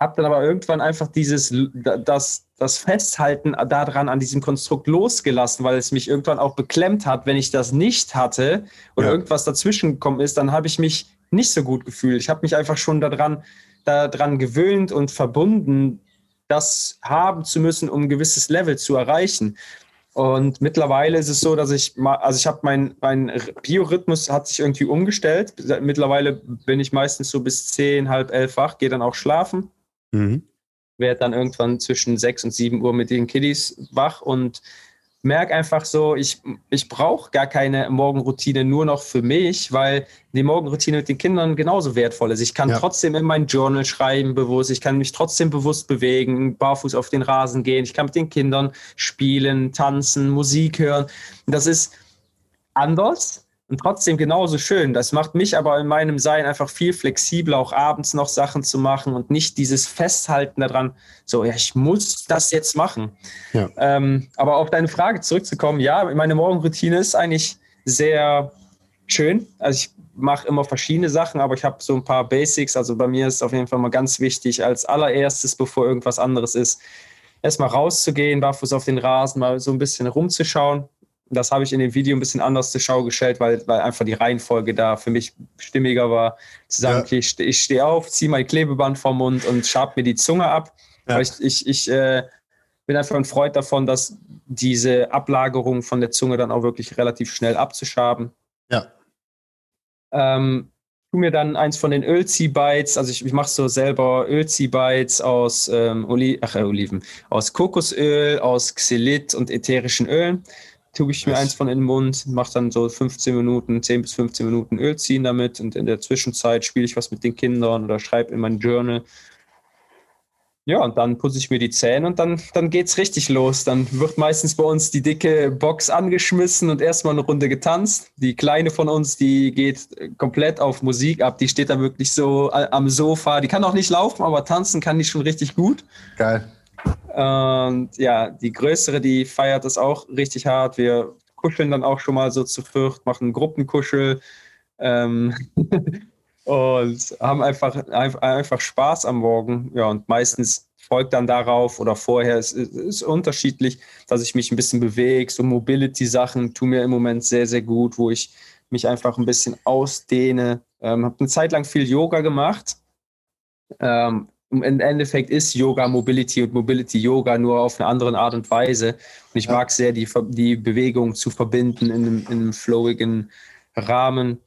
habe dann aber irgendwann einfach dieses, das, das Festhalten daran an diesem Konstrukt losgelassen, weil es mich irgendwann auch beklemmt hat, wenn ich das nicht hatte oder ja. irgendwas dazwischen gekommen ist, dann habe ich mich nicht so gut gefühlt. Ich habe mich einfach schon daran, daran gewöhnt und verbunden, das haben zu müssen, um ein gewisses Level zu erreichen. Und mittlerweile ist es so, dass ich mal, also ich habe mein, mein Biorhythmus hat sich irgendwie umgestellt. Mittlerweile bin ich meistens so bis zehn, halb elf wach, gehe dann auch schlafen. Mhm. Werde dann irgendwann zwischen 6 und 7 Uhr mit den Kiddies wach und merke einfach so, ich, ich brauche gar keine Morgenroutine nur noch für mich, weil die Morgenroutine mit den Kindern genauso wertvoll ist. Ich kann ja. trotzdem in mein Journal schreiben bewusst, ich kann mich trotzdem bewusst bewegen, barfuß auf den Rasen gehen, ich kann mit den Kindern spielen, tanzen, Musik hören. Das ist anders, und trotzdem genauso schön. Das macht mich aber in meinem Sein einfach viel flexibler, auch abends noch Sachen zu machen und nicht dieses Festhalten daran, so, ja, ich muss das jetzt machen. Ja. Ähm, aber auf deine Frage zurückzukommen, ja, meine Morgenroutine ist eigentlich sehr schön. Also ich mache immer verschiedene Sachen, aber ich habe so ein paar Basics. Also bei mir ist auf jeden Fall mal ganz wichtig, als allererstes, bevor irgendwas anderes ist, erstmal rauszugehen, barfuß auf den Rasen, mal so ein bisschen rumzuschauen. Das habe ich in dem Video ein bisschen anders zur Schau gestellt, weil, weil einfach die Reihenfolge da für mich stimmiger war. Zu sagen, ja. okay, ich, ich stehe auf, ziehe mein Klebeband vom Mund und schab mir die Zunge ab. Ja. ich, ich, ich äh, bin einfach ein Freund davon, dass diese Ablagerung von der Zunge dann auch wirklich relativ schnell abzuschaben. Ja. Ähm, tu mir dann eins von den Ölziehbites, also ich, ich mache so selber Ölziehbites aus ähm, Oli Ach, äh, Oliven, aus Kokosöl, aus Xylit und ätherischen Ölen. Tue ich mir eins von in den Mund, mache dann so 15 Minuten, 10 bis 15 Minuten Öl ziehen damit und in der Zwischenzeit spiele ich was mit den Kindern oder schreibe in mein Journal ja, und dann putze ich mir die Zähne und dann, dann es richtig los. Dann wird meistens bei uns die dicke Box angeschmissen und erstmal eine Runde getanzt. Die kleine von uns, die geht komplett auf Musik ab. Die steht da wirklich so am Sofa. Die kann auch nicht laufen, aber tanzen kann die schon richtig gut. Geil. Und ja, die größere, die feiert das auch richtig hart. Wir kuscheln dann auch schon mal so zu viert, machen Gruppenkuschel. Ähm und haben einfach, einfach Spaß am Morgen. Ja, und meistens folgt dann darauf oder vorher, es ist, ist unterschiedlich, dass ich mich ein bisschen bewege. So Mobility-Sachen tun mir im Moment sehr, sehr gut, wo ich mich einfach ein bisschen ausdehne. Ähm, habe eine Zeit lang viel Yoga gemacht. Ähm, Im Endeffekt ist Yoga Mobility und Mobility Yoga nur auf eine andere Art und Weise. Und ich ja. mag sehr, die, die Bewegung zu verbinden in einem, in einem flowigen Rahmen.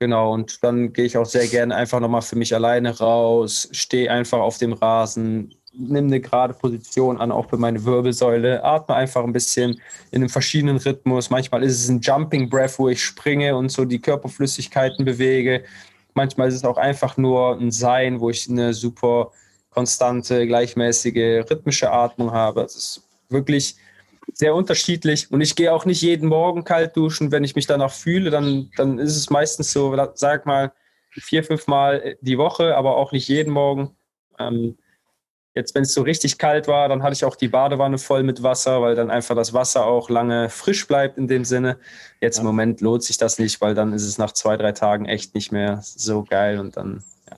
Genau, und dann gehe ich auch sehr gerne einfach nochmal für mich alleine raus, stehe einfach auf dem Rasen, nehme eine gerade Position an, auch für meine Wirbelsäule, atme einfach ein bisschen in einem verschiedenen Rhythmus. Manchmal ist es ein Jumping Breath, wo ich springe und so die Körperflüssigkeiten bewege. Manchmal ist es auch einfach nur ein Sein, wo ich eine super konstante, gleichmäßige, rhythmische Atmung habe. Es ist wirklich sehr unterschiedlich. Und ich gehe auch nicht jeden Morgen kalt duschen. Wenn ich mich danach fühle, dann, dann ist es meistens so, sag mal, vier, fünf Mal die Woche, aber auch nicht jeden Morgen. Ähm, jetzt, wenn es so richtig kalt war, dann hatte ich auch die Badewanne voll mit Wasser, weil dann einfach das Wasser auch lange frisch bleibt in dem Sinne. Jetzt ja. im Moment lohnt sich das nicht, weil dann ist es nach zwei, drei Tagen echt nicht mehr so geil und dann ja,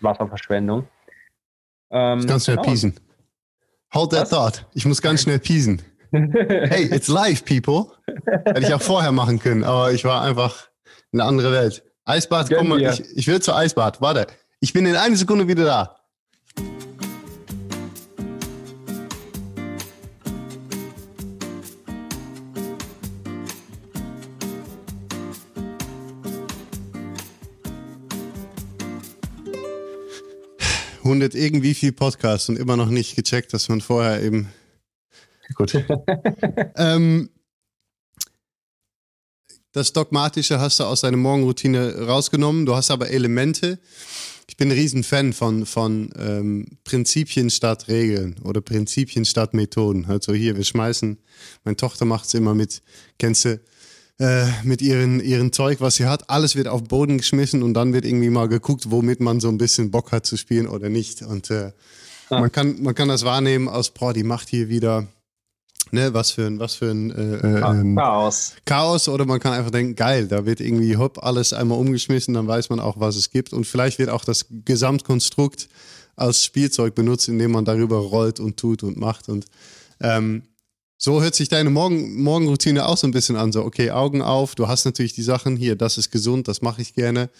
Wasserverschwendung. Ähm, ganz schnell genau. piesen. Hold that Was? thought. Ich muss ganz schnell piesen hey, it's live, people. Hätte ich auch vorher machen können, aber ich war einfach in eine andere Welt. Eisbad, komm mal, ich, ich will zu Eisbad. Warte, ich bin in einer Sekunde wieder da. 100 irgendwie viel Podcasts und immer noch nicht gecheckt, dass man vorher eben Gut. ähm, das Dogmatische hast du aus deiner Morgenroutine rausgenommen. Du hast aber Elemente. Ich bin ein Riesenfan von, von ähm, Prinzipien statt Regeln oder Prinzipien statt Methoden. Also hier, wir schmeißen, meine Tochter macht es immer mit, kennst du, äh, mit ihren, ihren Zeug, was sie hat. Alles wird auf den Boden geschmissen und dann wird irgendwie mal geguckt, womit man so ein bisschen Bock hat zu spielen oder nicht. Und äh, ja. man, kann, man kann das wahrnehmen aus, boah, die macht hier wieder Ne, was für ein, was für ein äh, äh, ähm, Chaos. Chaos oder man kann einfach denken, geil, da wird irgendwie hopp alles einmal umgeschmissen, dann weiß man auch, was es gibt und vielleicht wird auch das Gesamtkonstrukt als Spielzeug benutzt, indem man darüber rollt und tut und macht und ähm, so hört sich deine Morgen Morgenroutine auch so ein bisschen an, so okay, Augen auf, du hast natürlich die Sachen hier, das ist gesund, das mache ich gerne.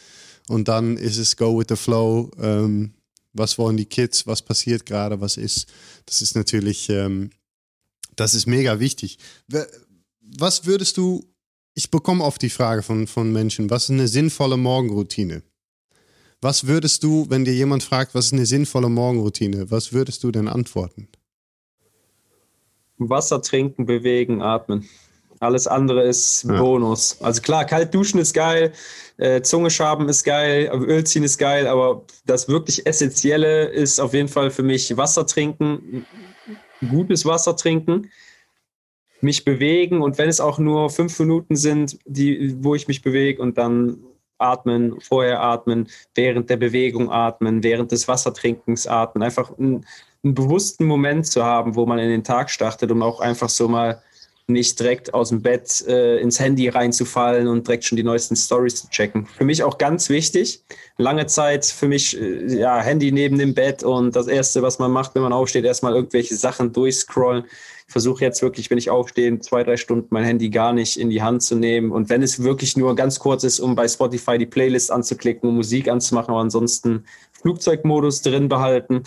Und dann ist es go with the flow, ähm, was wollen die Kids, was passiert gerade, was ist, das ist natürlich ähm, das ist mega wichtig. Was würdest du, ich bekomme oft die Frage von, von Menschen, was ist eine sinnvolle Morgenroutine? Was würdest du, wenn dir jemand fragt, was ist eine sinnvolle Morgenroutine, was würdest du denn antworten? Wasser trinken, bewegen, atmen. Alles andere ist ja. Bonus. Also klar, kalt duschen ist geil, äh, Zunge schaben ist geil, Öl ziehen ist geil, aber das wirklich Essentielle ist auf jeden Fall für mich Wasser trinken, gutes Wasser trinken, mich bewegen und wenn es auch nur fünf Minuten sind, die, wo ich mich bewege und dann atmen, vorher atmen, während der Bewegung atmen, während des Wassertrinkens atmen, einfach einen, einen bewussten Moment zu haben, wo man in den Tag startet, um auch einfach so mal nicht direkt aus dem Bett äh, ins Handy reinzufallen und direkt schon die neuesten Stories zu checken. Für mich auch ganz wichtig. Lange Zeit für mich, äh, ja, Handy neben dem Bett und das Erste, was man macht, wenn man aufsteht, erstmal irgendwelche Sachen durchscrollen. Ich versuche jetzt wirklich, wenn ich aufstehe, zwei, drei Stunden mein Handy gar nicht in die Hand zu nehmen. Und wenn es wirklich nur ganz kurz ist, um bei Spotify die Playlist anzuklicken, um Musik anzumachen, aber ansonsten Flugzeugmodus drin behalten.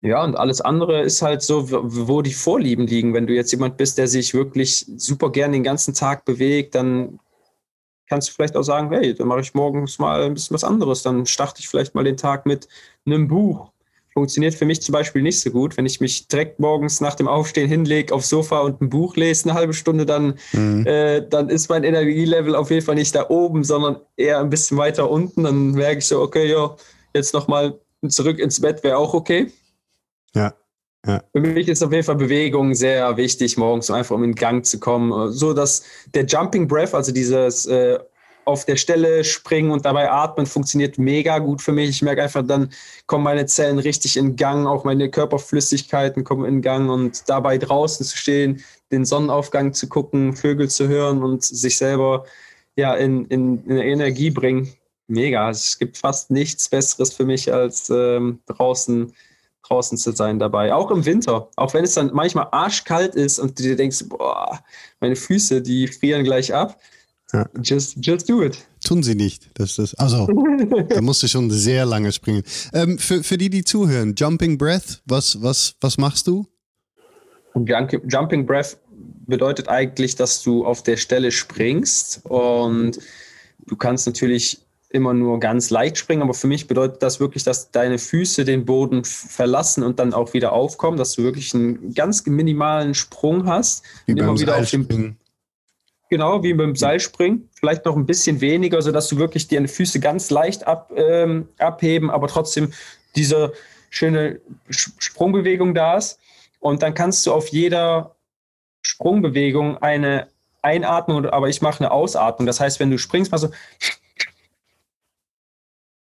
Ja, und alles andere ist halt so, wo die Vorlieben liegen. Wenn du jetzt jemand bist, der sich wirklich super gern den ganzen Tag bewegt, dann kannst du vielleicht auch sagen, hey, dann mache ich morgens mal ein bisschen was anderes. Dann starte ich vielleicht mal den Tag mit einem Buch. Funktioniert für mich zum Beispiel nicht so gut. Wenn ich mich direkt morgens nach dem Aufstehen hinlege aufs Sofa und ein Buch lese, eine halbe Stunde, dann, mhm. äh, dann ist mein Energielevel auf jeden Fall nicht da oben, sondern eher ein bisschen weiter unten. Dann merke ich so, okay, ja, jetzt nochmal zurück ins Bett wäre auch okay. Ja. Ja. Für mich ist auf jeden Fall Bewegung sehr wichtig morgens, einfach um in Gang zu kommen. So dass der Jumping Breath, also dieses äh, auf der Stelle springen und dabei atmen, funktioniert mega gut für mich. Ich merke einfach, dann kommen meine Zellen richtig in Gang, auch meine Körperflüssigkeiten kommen in Gang und dabei draußen zu stehen, den Sonnenaufgang zu gucken, Vögel zu hören und sich selber ja in, in, in Energie bringen. Mega. Es gibt fast nichts Besseres für mich als ähm, draußen draußen zu sein dabei. Auch im Winter. Auch wenn es dann manchmal arschkalt ist und du dir denkst, boah, meine Füße, die frieren gleich ab. Ja. Just, just do it. Tun sie nicht. Das ist, also, da musst du schon sehr lange springen. Ähm, für, für die, die zuhören, Jumping Breath, was, was, was machst du? Jumping Breath bedeutet eigentlich, dass du auf der Stelle springst und du kannst natürlich immer nur ganz leicht springen, aber für mich bedeutet das wirklich, dass deine Füße den Boden verlassen und dann auch wieder aufkommen, dass du wirklich einen ganz minimalen Sprung hast wie und immer wieder auf dem Genau, wie beim Seilspringen. Vielleicht noch ein bisschen weniger, sodass du wirklich deine Füße ganz leicht ab, ähm, abheben, aber trotzdem diese schöne Sprungbewegung da ist. Und dann kannst du auf jeder Sprungbewegung eine Einatmung, aber ich mache eine Ausatmung. Das heißt, wenn du springst, machst du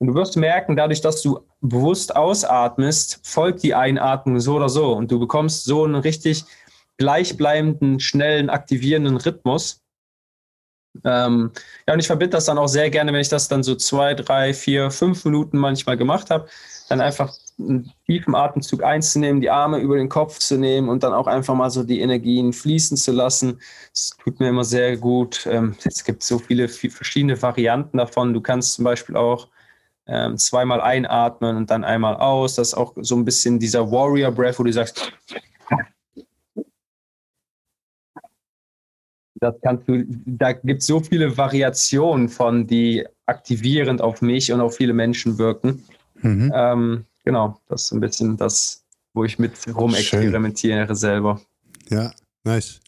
und du wirst merken, dadurch, dass du bewusst ausatmest, folgt die Einatmung so oder so. Und du bekommst so einen richtig gleichbleibenden, schnellen, aktivierenden Rhythmus. Ähm, ja, und ich verbinde das dann auch sehr gerne, wenn ich das dann so zwei, drei, vier, fünf Minuten manchmal gemacht habe, dann einfach einen tiefen Atemzug einzunehmen, die Arme über den Kopf zu nehmen und dann auch einfach mal so die Energien fließen zu lassen. Das tut mir immer sehr gut. Ähm, es gibt so viele verschiedene Varianten davon. Du kannst zum Beispiel auch ähm, zweimal einatmen und dann einmal aus. Das ist auch so ein bisschen dieser Warrior Breath, wo du sagst, das kannst du, da gibt es so viele Variationen von, die aktivierend auf mich und auf viele Menschen wirken. Mhm. Ähm, genau, das ist ein bisschen das, wo ich mit rumexperimentiere selber. Ja, nice.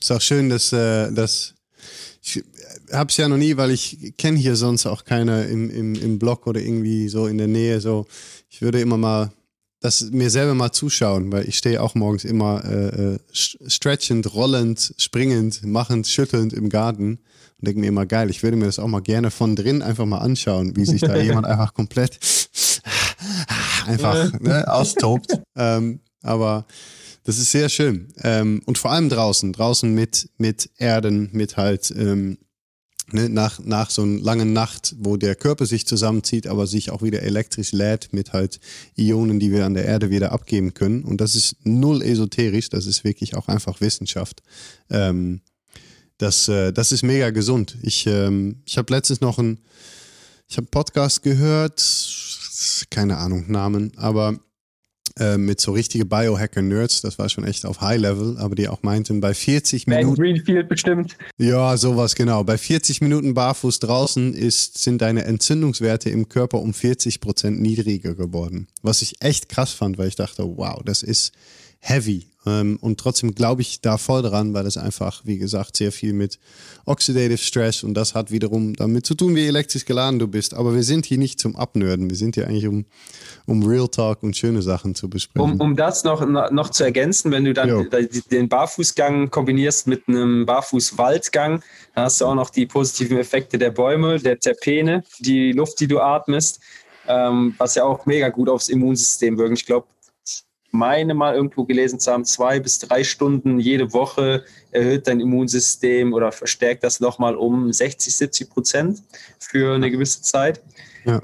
Ist auch schön, dass, äh, dass ich habe es ja noch nie, weil ich kenne hier sonst auch keine im, im, im Blog oder irgendwie so in der Nähe. So, ich würde immer mal das mir selber mal zuschauen, weil ich stehe auch morgens immer äh, äh stretchend, rollend, springend, machend, schüttelnd im Garten und denke mir immer geil. Ich würde mir das auch mal gerne von drin einfach mal anschauen, wie sich da jemand einfach komplett einfach ne, austobt. Ähm, aber das ist sehr schön. Ähm, und vor allem draußen, draußen mit, mit Erden, mit halt ähm, ne, nach, nach so einer langen Nacht, wo der Körper sich zusammenzieht, aber sich auch wieder elektrisch lädt mit halt Ionen, die wir an der Erde wieder abgeben können. Und das ist null esoterisch, das ist wirklich auch einfach Wissenschaft. Ähm, das, äh, das ist mega gesund. Ich, ähm, ich habe letztens noch einen, Podcast gehört, keine Ahnung, Namen, aber äh, mit so richtige Biohacker-Nerds, das war schon echt auf High-Level, aber die auch meinten, bei 40 ben Minuten. Greenfield bestimmt. Ja, sowas genau. Bei 40 Minuten barfuß draußen ist, sind deine Entzündungswerte im Körper um 40 Prozent niedriger geworden. Was ich echt krass fand, weil ich dachte, wow, das ist heavy. Ähm, und trotzdem glaube ich da voll dran, weil es einfach, wie gesagt, sehr viel mit Oxidative Stress und das hat wiederum damit zu tun, wie elektrisch geladen du bist. Aber wir sind hier nicht zum Abnörden. Wir sind hier eigentlich, um, um Real Talk und schöne Sachen zu besprechen. Um, um das noch, noch zu ergänzen, wenn du dann jo. den Barfußgang kombinierst mit einem Barfußwaldgang, dann hast du auch noch die positiven Effekte der Bäume, der Terpene, die Luft, die du atmest, ähm, was ja auch mega gut aufs Immunsystem wirkt. Ich glaube, meine mal irgendwo gelesen zu haben, zwei bis drei Stunden jede Woche erhöht dein Immunsystem oder verstärkt das nochmal um 60, 70 Prozent für eine gewisse Zeit. Ja.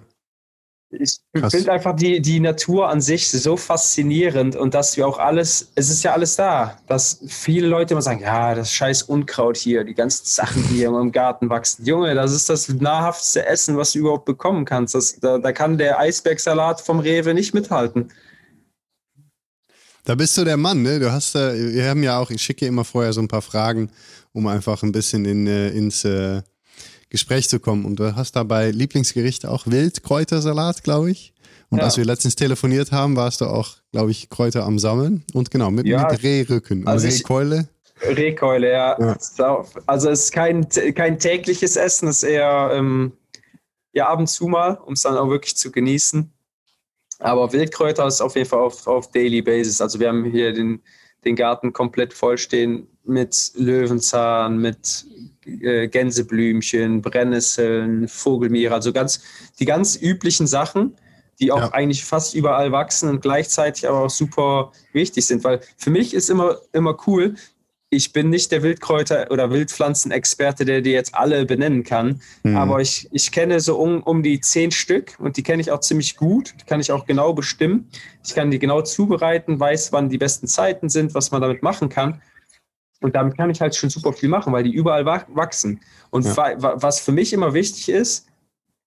Ich finde einfach die, die Natur an sich so faszinierend und dass wir auch alles, es ist ja alles da, dass viele Leute immer sagen, ja, das scheiß Unkraut hier, die ganzen Sachen, die hier im Garten wachsen. Junge, das ist das nahrhafteste Essen, was du überhaupt bekommen kannst. Das, da, da kann der Eisbergsalat vom Rewe nicht mithalten. Da bist du der Mann, ne? Du hast da, wir haben ja auch, ich schicke immer vorher so ein paar Fragen, um einfach ein bisschen in, äh, ins äh, Gespräch zu kommen. Und du hast dabei Lieblingsgerichte auch Wildkräutersalat, glaube ich. Und ja. als wir letztens telefoniert haben, warst du auch, glaube ich, Kräuter am Sammeln. Und genau, mit, ja. mit Rehrücken und also Rehkeule. Rehkeule, ja. ja. Also es ist kein, kein tägliches Essen, es ist eher ähm, ja, ab und zu mal, um es dann auch wirklich zu genießen. Aber Wildkräuter ist auf jeden Fall auf, auf Daily Basis. Also wir haben hier den, den Garten komplett vollstehen mit Löwenzahn, mit äh, Gänseblümchen, Brennnesseln, Vogelmiere, also ganz die ganz üblichen Sachen, die auch ja. eigentlich fast überall wachsen und gleichzeitig aber auch super wichtig sind. Weil für mich ist immer, immer cool, ich bin nicht der Wildkräuter- oder Wildpflanzenexperte, der die jetzt alle benennen kann, mhm. aber ich, ich kenne so um, um die zehn Stück und die kenne ich auch ziemlich gut, die kann ich auch genau bestimmen. Ich kann die genau zubereiten, weiß, wann die besten Zeiten sind, was man damit machen kann. Und damit kann ich halt schon super viel machen, weil die überall wachsen. Und ja. was für mich immer wichtig ist,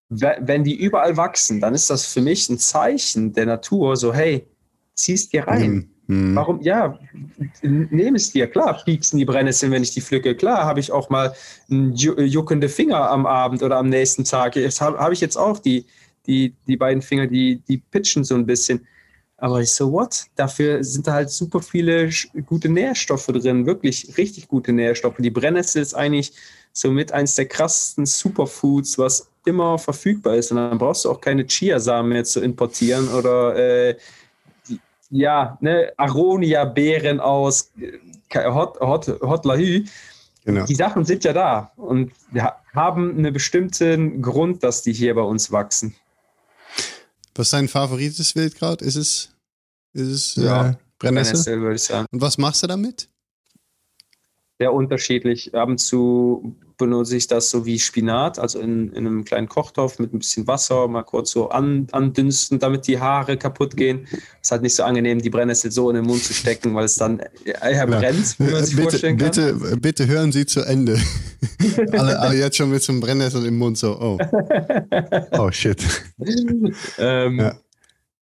wenn die überall wachsen, dann ist das für mich ein Zeichen der Natur, so hey, ziehst dir rein. Mhm. Mhm. Warum? Ja, nehme es dir. Klar, pieksen die Brennnesseln, wenn ich die pflücke. Klar, habe ich auch mal juckende Finger am Abend oder am nächsten Tag. Jetzt habe hab ich jetzt auch die, die, die beiden Finger, die, die pitchen so ein bisschen. Aber so, what? Dafür sind da halt super viele gute Nährstoffe drin. Wirklich richtig gute Nährstoffe. Die Brennnessel ist eigentlich somit eins der krassesten Superfoods, was immer verfügbar ist. Und dann brauchst du auch keine Chiasamen mehr zu importieren oder äh, ja, ne, Aronia-Beeren aus äh, Hot, Hot, Hot Lahü. Genau. Die Sachen sind ja da und wir haben einen bestimmten Grund, dass die hier bei uns wachsen. Was ist dein favorites Wildkraut? Ist es, ist es ja, äh, Brennnessel? Brennnessel, würde ich sagen. Und was machst du damit? Sehr unterschiedlich. Ab und zu benutze ich das so wie Spinat, also in, in einem kleinen Kochtopf mit ein bisschen Wasser, mal kurz so an, andünsten, damit die Haare kaputt gehen. Es ist halt nicht so angenehm, die Brennnessel so in den Mund zu stecken, weil es dann eher brennt, wie man sich bitte, vorstellen kann. Bitte, bitte hören Sie zu Ende. alle, alle jetzt schon mit so einem Brennnessel im Mund so, oh. Oh, shit. ähm, ja.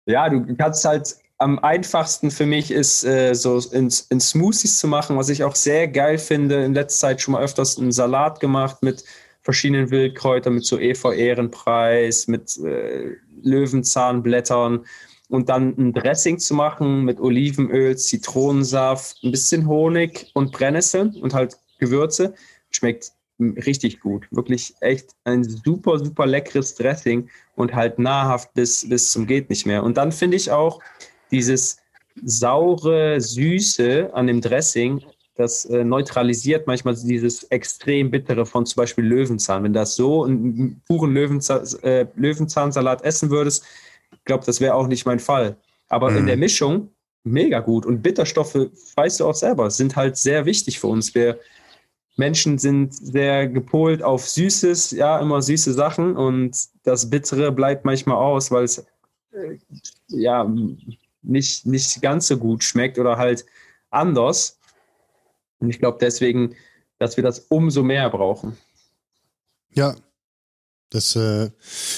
ja, du kannst halt am einfachsten für mich ist, äh, so in, in, Smoothies zu machen, was ich auch sehr geil finde. In letzter Zeit schon mal öfters einen Salat gemacht mit verschiedenen Wildkräutern, mit so Efeu-Ehrenpreis, mit äh, Löwenzahnblättern und dann ein Dressing zu machen mit Olivenöl, Zitronensaft, ein bisschen Honig und Brennnessel und halt Gewürze. Schmeckt richtig gut. Wirklich echt ein super, super leckeres Dressing und halt nahrhaft bis, bis zum geht nicht mehr. Und dann finde ich auch, dieses saure, süße an dem Dressing, das äh, neutralisiert manchmal dieses extrem bittere von zum Beispiel Löwenzahn. Wenn du das so einen puren Löwenzahn, äh, Löwenzahnsalat essen würdest, ich glaube, das wäre auch nicht mein Fall. Aber mhm. in der Mischung mega gut. Und Bitterstoffe, weißt du auch selber, sind halt sehr wichtig für uns. Wir Menschen sind sehr gepolt auf Süßes, ja, immer süße Sachen und das Bittere bleibt manchmal aus, weil es äh, ja nicht, nicht ganz so gut schmeckt oder halt anders. Und ich glaube deswegen, dass wir das umso mehr brauchen. Ja, das, äh,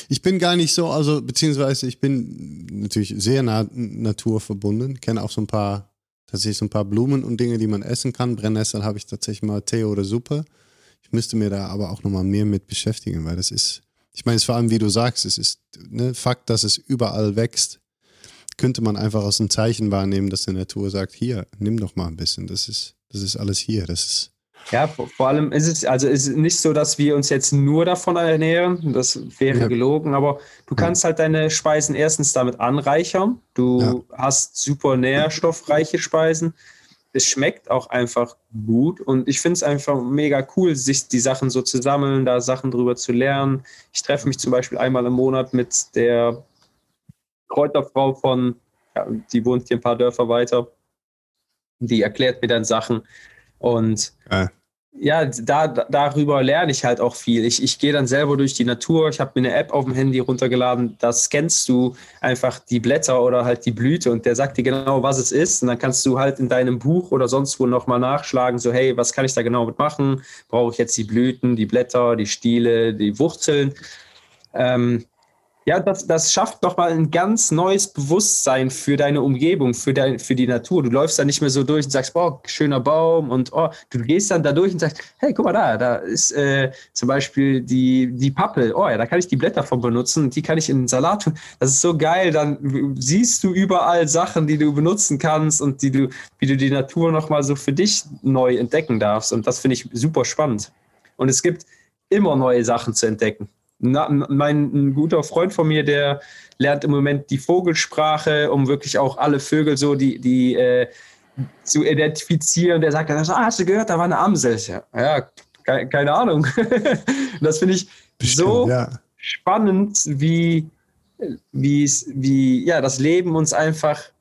ich bin gar nicht so, also beziehungsweise ich bin natürlich sehr nah naturverbunden, kenne auch so ein paar, tatsächlich so ein paar Blumen und Dinge, die man essen kann. Brennnessel habe ich tatsächlich mal Tee oder Suppe. Ich müsste mir da aber auch nochmal mehr mit beschäftigen, weil das ist, ich meine, es vor allem, wie du sagst, es ist ne, Fakt, dass es überall wächst könnte man einfach aus einem Zeichen wahrnehmen, dass die Natur sagt, hier, nimm doch mal ein bisschen. Das ist, das ist alles hier. Das ist ja, vor allem ist es, also ist nicht so, dass wir uns jetzt nur davon ernähren. Das wäre ja. gelogen, aber du kannst ja. halt deine Speisen erstens damit anreichern. Du ja. hast super nährstoffreiche Speisen. Es schmeckt auch einfach gut und ich finde es einfach mega cool, sich die Sachen so zu sammeln, da Sachen drüber zu lernen. Ich treffe mich zum Beispiel einmal im Monat mit der Kräuterfrau von, ja, die wohnt hier ein paar Dörfer weiter. Die erklärt mir dann Sachen. Und ja ja, da, darüber lerne ich halt auch viel. Ich, ich gehe dann selber durch die Natur. Ich habe mir eine App auf dem Handy runtergeladen. Da scannst du einfach die Blätter oder halt die Blüte und der sagt dir genau, was es ist. Und dann kannst du halt in deinem Buch oder sonst wo nochmal nachschlagen, so, hey, was kann ich da genau mitmachen? Brauche ich jetzt die Blüten, die Blätter, die Stiele, die Wurzeln? Ähm, ja, das, das schafft nochmal ein ganz neues Bewusstsein für deine Umgebung, für, dein, für die Natur. Du läufst da nicht mehr so durch und sagst, boah, schöner Baum und oh, du gehst dann da durch und sagst, hey, guck mal da, da ist äh, zum Beispiel die, die Pappel. Oh ja, da kann ich die Blätter von benutzen und die kann ich in den Salat tun. Das ist so geil. Dann siehst du überall Sachen, die du benutzen kannst und die du, wie du die Natur nochmal so für dich neu entdecken darfst. Und das finde ich super spannend. Und es gibt immer neue Sachen zu entdecken. Na, mein ein guter Freund von mir, der lernt im Moment die Vogelsprache, um wirklich auch alle Vögel so die, die äh, zu identifizieren. Der sagt dann, ah, hast du gehört, da war eine Amsel. Ja, ja keine, Ahnung. das finde ich Bestimmt, so ja. spannend, wie, wie ja, das Leben uns einfach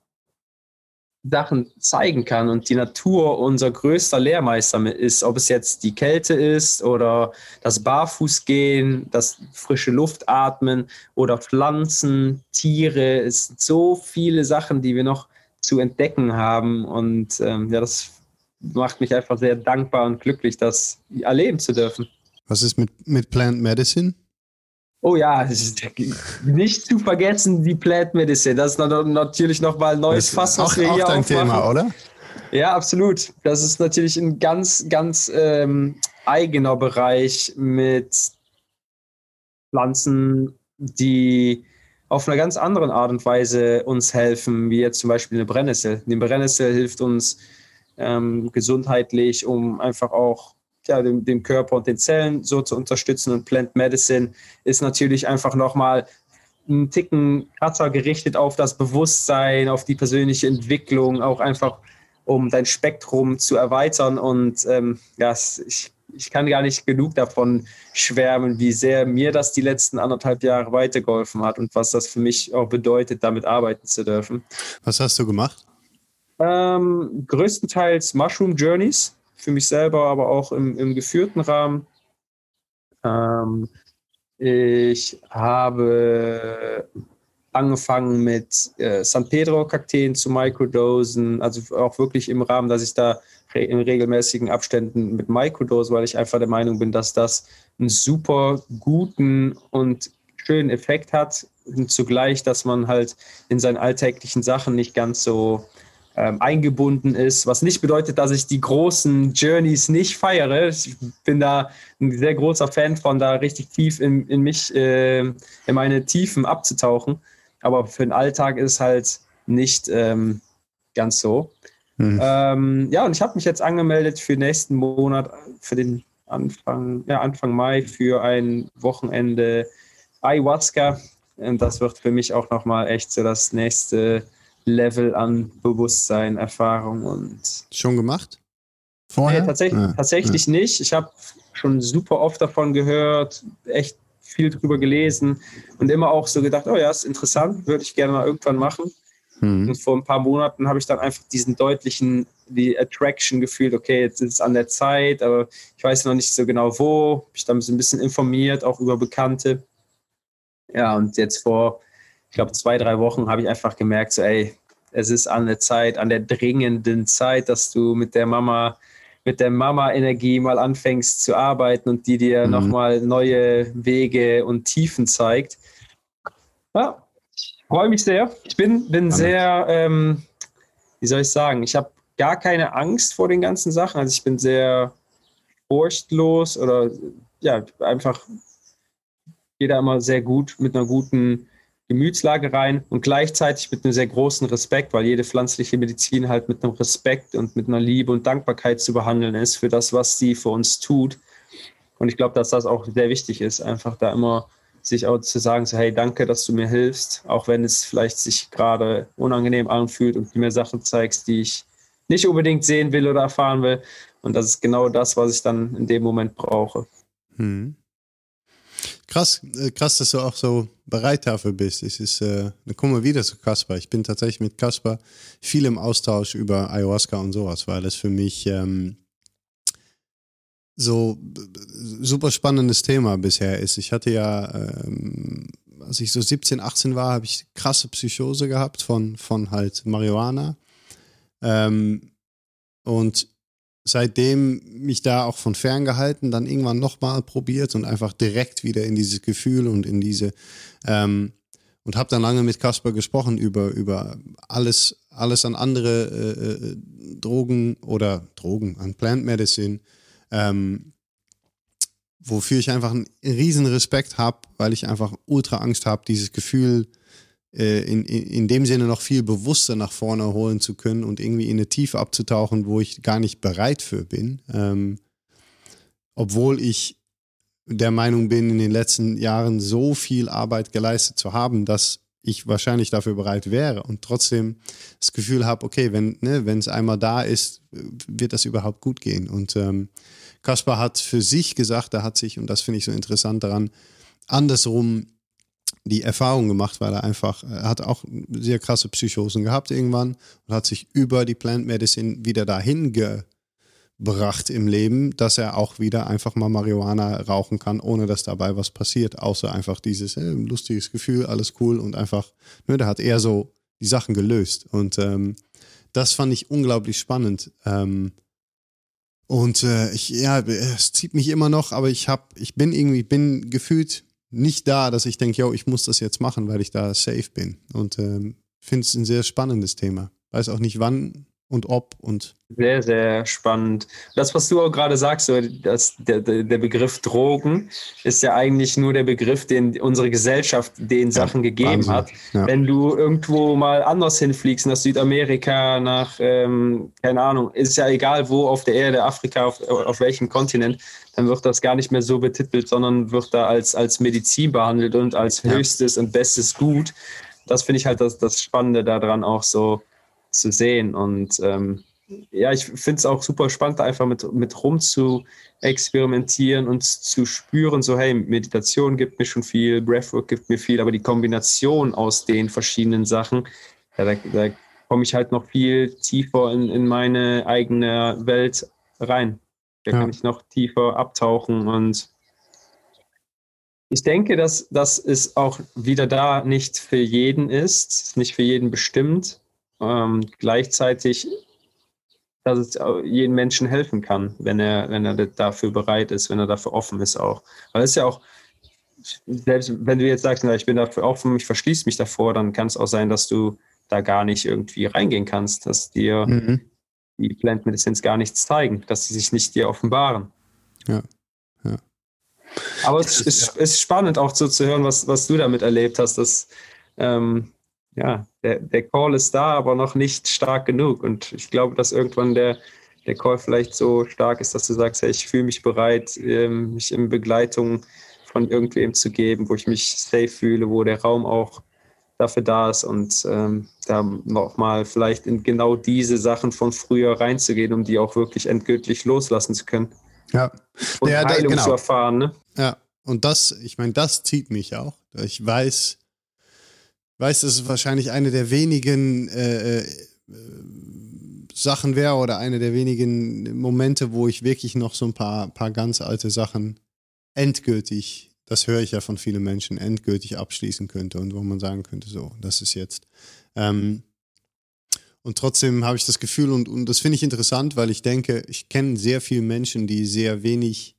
Sachen zeigen kann und die Natur unser größter Lehrmeister ist, ob es jetzt die Kälte ist oder das Barfußgehen, das frische Luft atmen oder Pflanzen, Tiere. Es sind so viele Sachen, die wir noch zu entdecken haben und ähm, ja, das macht mich einfach sehr dankbar und glücklich, das erleben zu dürfen. Was ist mit, mit Plant Medicine? Oh ja, nicht zu vergessen die Plant Medicine. Das ist natürlich nochmal ein neues Fass, was auch, wir hier auch dein aufmachen. Thema, oder? Ja, absolut. Das ist natürlich ein ganz, ganz ähm, eigener Bereich mit Pflanzen, die auf einer ganz anderen Art und Weise uns helfen, wie jetzt zum Beispiel eine Brennnessel. Die Brennnessel hilft uns ähm, gesundheitlich, um einfach auch ja, dem, dem Körper und den Zellen so zu unterstützen. Und Plant Medicine ist natürlich einfach nochmal einen Ticken krasser gerichtet auf das Bewusstsein, auf die persönliche Entwicklung, auch einfach um dein Spektrum zu erweitern. Und ähm, ja, ich, ich kann gar nicht genug davon schwärmen, wie sehr mir das die letzten anderthalb Jahre weitergeholfen hat und was das für mich auch bedeutet, damit arbeiten zu dürfen. Was hast du gemacht? Ähm, größtenteils Mushroom Journeys für mich selber, aber auch im, im geführten Rahmen. Ähm, ich habe angefangen mit äh, San Pedro-Kakteen zu Microdosen, also auch wirklich im Rahmen, dass ich da re in regelmäßigen Abständen mit Microdosen, weil ich einfach der Meinung bin, dass das einen super guten und schönen Effekt hat und zugleich, dass man halt in seinen alltäglichen Sachen nicht ganz so ähm, eingebunden ist, was nicht bedeutet, dass ich die großen Journeys nicht feiere. Ich bin da ein sehr großer Fan von, da richtig tief in, in mich, äh, in meine Tiefen abzutauchen. Aber für den Alltag ist halt nicht ähm, ganz so. Mhm. Ähm, ja, und ich habe mich jetzt angemeldet für nächsten Monat, für den Anfang, ja, Anfang Mai für ein Wochenende Ayahuasca. Und das wird für mich auch nochmal echt so das nächste Level an Bewusstsein, Erfahrung und. Schon gemacht? Vorher? Nee, tatsächlich, ja. tatsächlich ja. nicht. Ich habe schon super oft davon gehört, echt viel drüber gelesen und immer auch so gedacht, oh ja, ist interessant, würde ich gerne mal irgendwann machen. Mhm. Und vor ein paar Monaten habe ich dann einfach diesen deutlichen, die Attraction gefühlt, okay, jetzt ist es an der Zeit, aber ich weiß noch nicht so genau wo. Habe ich dann so ein bisschen informiert, auch über Bekannte. Ja, und jetzt vor ich glaube, zwei, drei Wochen habe ich einfach gemerkt, so, ey, es ist an der Zeit, an der dringenden Zeit, dass du mit der Mama, mit der Mama-Energie mal anfängst zu arbeiten und die dir mhm. nochmal neue Wege und Tiefen zeigt. Ja, ich freue mich sehr. Ich bin, bin sehr, ähm, wie soll ich sagen, ich habe gar keine Angst vor den ganzen Sachen. Also ich bin sehr furchtlos oder ja, einfach jeder immer sehr gut mit einer guten Gemütslage rein und gleichzeitig mit einem sehr großen Respekt, weil jede pflanzliche Medizin halt mit einem Respekt und mit einer Liebe und Dankbarkeit zu behandeln ist für das, was sie für uns tut. Und ich glaube, dass das auch sehr wichtig ist, einfach da immer sich auch zu sagen, so, hey, danke, dass du mir hilfst, auch wenn es vielleicht sich gerade unangenehm anfühlt und du mir Sachen zeigst, die ich nicht unbedingt sehen will oder erfahren will. Und das ist genau das, was ich dann in dem Moment brauche. Hm. Krass, äh, krass, dass du auch so bereit dafür bist. Es ist, äh, dann kommen wir wieder zu Kasper. Ich bin tatsächlich mit Kasper viel im Austausch über Ayahuasca und sowas, weil das für mich ähm, so super spannendes Thema bisher ist. Ich hatte ja, ähm, als ich so 17, 18 war, habe ich krasse Psychose gehabt von, von halt Marihuana. Ähm, und seitdem mich da auch von fern gehalten, dann irgendwann nochmal probiert und einfach direkt wieder in dieses Gefühl und in diese ähm, und habe dann lange mit Kasper gesprochen über über alles alles an andere äh, äh, Drogen oder Drogen an Plant Medicine ähm, wofür ich einfach einen riesen Respekt habe, weil ich einfach ultra Angst habe, dieses Gefühl äh, in, in, in dem Sinne noch viel bewusster nach vorne holen zu können und irgendwie in eine Tiefe abzutauchen, wo ich gar nicht bereit für bin. Ähm, obwohl ich der Meinung bin, in den letzten Jahren so viel Arbeit geleistet zu haben, dass ich wahrscheinlich dafür bereit wäre und trotzdem das Gefühl habe, okay, wenn ne, es einmal da ist, wird das überhaupt gut gehen. Und ähm, Kaspar hat für sich gesagt, er hat sich, und das finde ich so interessant daran, andersrum die Erfahrung gemacht, weil er einfach, er hat auch sehr krasse Psychosen gehabt irgendwann und hat sich über die Plant Medicine wieder dahin gebracht im Leben, dass er auch wieder einfach mal Marihuana rauchen kann, ohne dass dabei was passiert, außer einfach dieses äh, lustiges Gefühl, alles cool und einfach, ne, der hat eher so die Sachen gelöst und ähm, das fand ich unglaublich spannend. Ähm, und äh, ich, ja, es zieht mich immer noch, aber ich habe, ich bin irgendwie, bin gefühlt nicht da, dass ich denke, yo, ich muss das jetzt machen, weil ich da safe bin. Und ähm, finde es ein sehr spannendes Thema. Weiß auch nicht wann und ob und. Sehr, sehr spannend. Das, was du auch gerade sagst, so, das, der, der Begriff Drogen ist ja eigentlich nur der Begriff, den unsere Gesellschaft den ja, Sachen gegeben Wahnsinn. hat. Ja. Wenn du irgendwo mal anders hinfliegst, nach Südamerika, nach, ähm, keine Ahnung, ist ja egal wo auf der Erde, Afrika, auf, auf welchem Kontinent, dann wird das gar nicht mehr so betitelt, sondern wird da als, als Medizin behandelt und als höchstes und bestes Gut. Das finde ich halt das, das Spannende daran auch so zu sehen. Und ähm, ja, ich finde es auch super spannend, einfach mit, mit rum zu experimentieren und zu spüren, so hey, Meditation gibt mir schon viel, Breathwork gibt mir viel, aber die Kombination aus den verschiedenen Sachen, ja, da, da komme ich halt noch viel tiefer in, in meine eigene Welt rein. Da ja. kann ich noch tiefer abtauchen und ich denke, dass, dass es auch wieder da nicht für jeden ist, nicht für jeden bestimmt. Ähm, gleichzeitig, dass es jedem Menschen helfen kann, wenn er, wenn er dafür bereit ist, wenn er dafür offen ist auch. Weil es ja auch, selbst wenn du jetzt sagst, na, ich bin dafür offen, ich verschließe mich davor, dann kann es auch sein, dass du da gar nicht irgendwie reingehen kannst, dass dir mhm die Plant Medicines gar nichts zeigen, dass sie sich nicht dir offenbaren. Ja. ja. Aber es ist, ist, spannend auch so zu hören, was, was du damit erlebt hast, dass ähm, ja, der, der Call ist da, aber noch nicht stark genug. Und ich glaube, dass irgendwann der, der Call vielleicht so stark ist, dass du sagst, hey, ich fühle mich bereit, ähm, mich in Begleitung von irgendwem zu geben, wo ich mich safe fühle, wo der Raum auch dafür da ist und ähm, da nochmal vielleicht in genau diese Sachen von früher reinzugehen, um die auch wirklich endgültig loslassen zu können. Ja. Und ja, Heilung da, genau. zu erfahren. Ne? Ja, und das, ich meine, das zieht mich auch. Ich weiß, weiß, dass es wahrscheinlich eine der wenigen äh, äh, Sachen wäre oder eine der wenigen Momente, wo ich wirklich noch so ein paar, paar ganz alte Sachen endgültig das höre ich ja von vielen Menschen, endgültig abschließen könnte und wo man sagen könnte, so, das ist jetzt. Ähm, und trotzdem habe ich das Gefühl, und, und das finde ich interessant, weil ich denke, ich kenne sehr viele Menschen, die sehr wenig,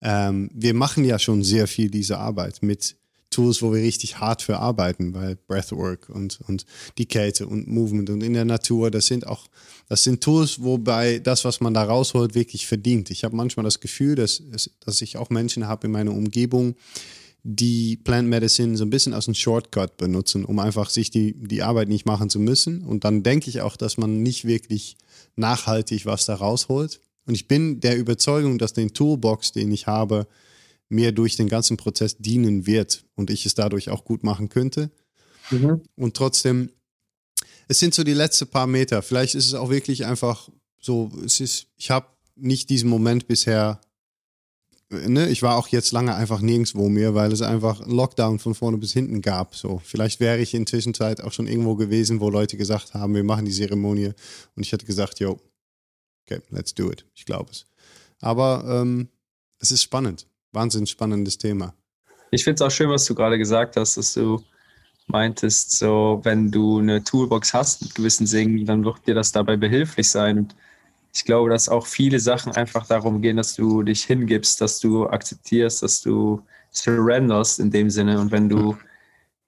ähm, wir machen ja schon sehr viel diese Arbeit mit Tools, wo wir richtig hart für arbeiten, weil Breathwork und, und die Kälte und Movement und in der Natur, das sind auch, das sind Tools, wobei das, was man da rausholt, wirklich verdient. Ich habe manchmal das Gefühl, dass, dass ich auch Menschen habe in meiner Umgebung, die Plant Medicine so ein bisschen als ein Shortcut benutzen, um einfach sich die, die Arbeit nicht machen zu müssen. Und dann denke ich auch, dass man nicht wirklich nachhaltig was da rausholt. Und ich bin der Überzeugung, dass den Toolbox, den ich habe, mir durch den ganzen Prozess dienen wird und ich es dadurch auch gut machen könnte. Mhm. Und trotzdem, es sind so die letzten paar Meter. Vielleicht ist es auch wirklich einfach so, es ist, ich habe nicht diesen Moment bisher ne, ich war auch jetzt lange einfach nirgendwo mehr, weil es einfach einen Lockdown von vorne bis hinten gab. So, vielleicht wäre ich in Zwischenzeit auch schon irgendwo gewesen, wo Leute gesagt haben, wir machen die Zeremonie. Und ich hätte gesagt, yo, okay, let's do it. Ich glaube es. Aber ähm, es ist spannend. Wahnsinnig spannendes Thema. Ich finde es auch schön, was du gerade gesagt hast, dass du meintest, so wenn du eine Toolbox hast mit gewissen Singen, dann wird dir das dabei behilflich sein. Und ich glaube, dass auch viele Sachen einfach darum gehen, dass du dich hingibst, dass du akzeptierst, dass du surrenderst in dem Sinne. Und wenn du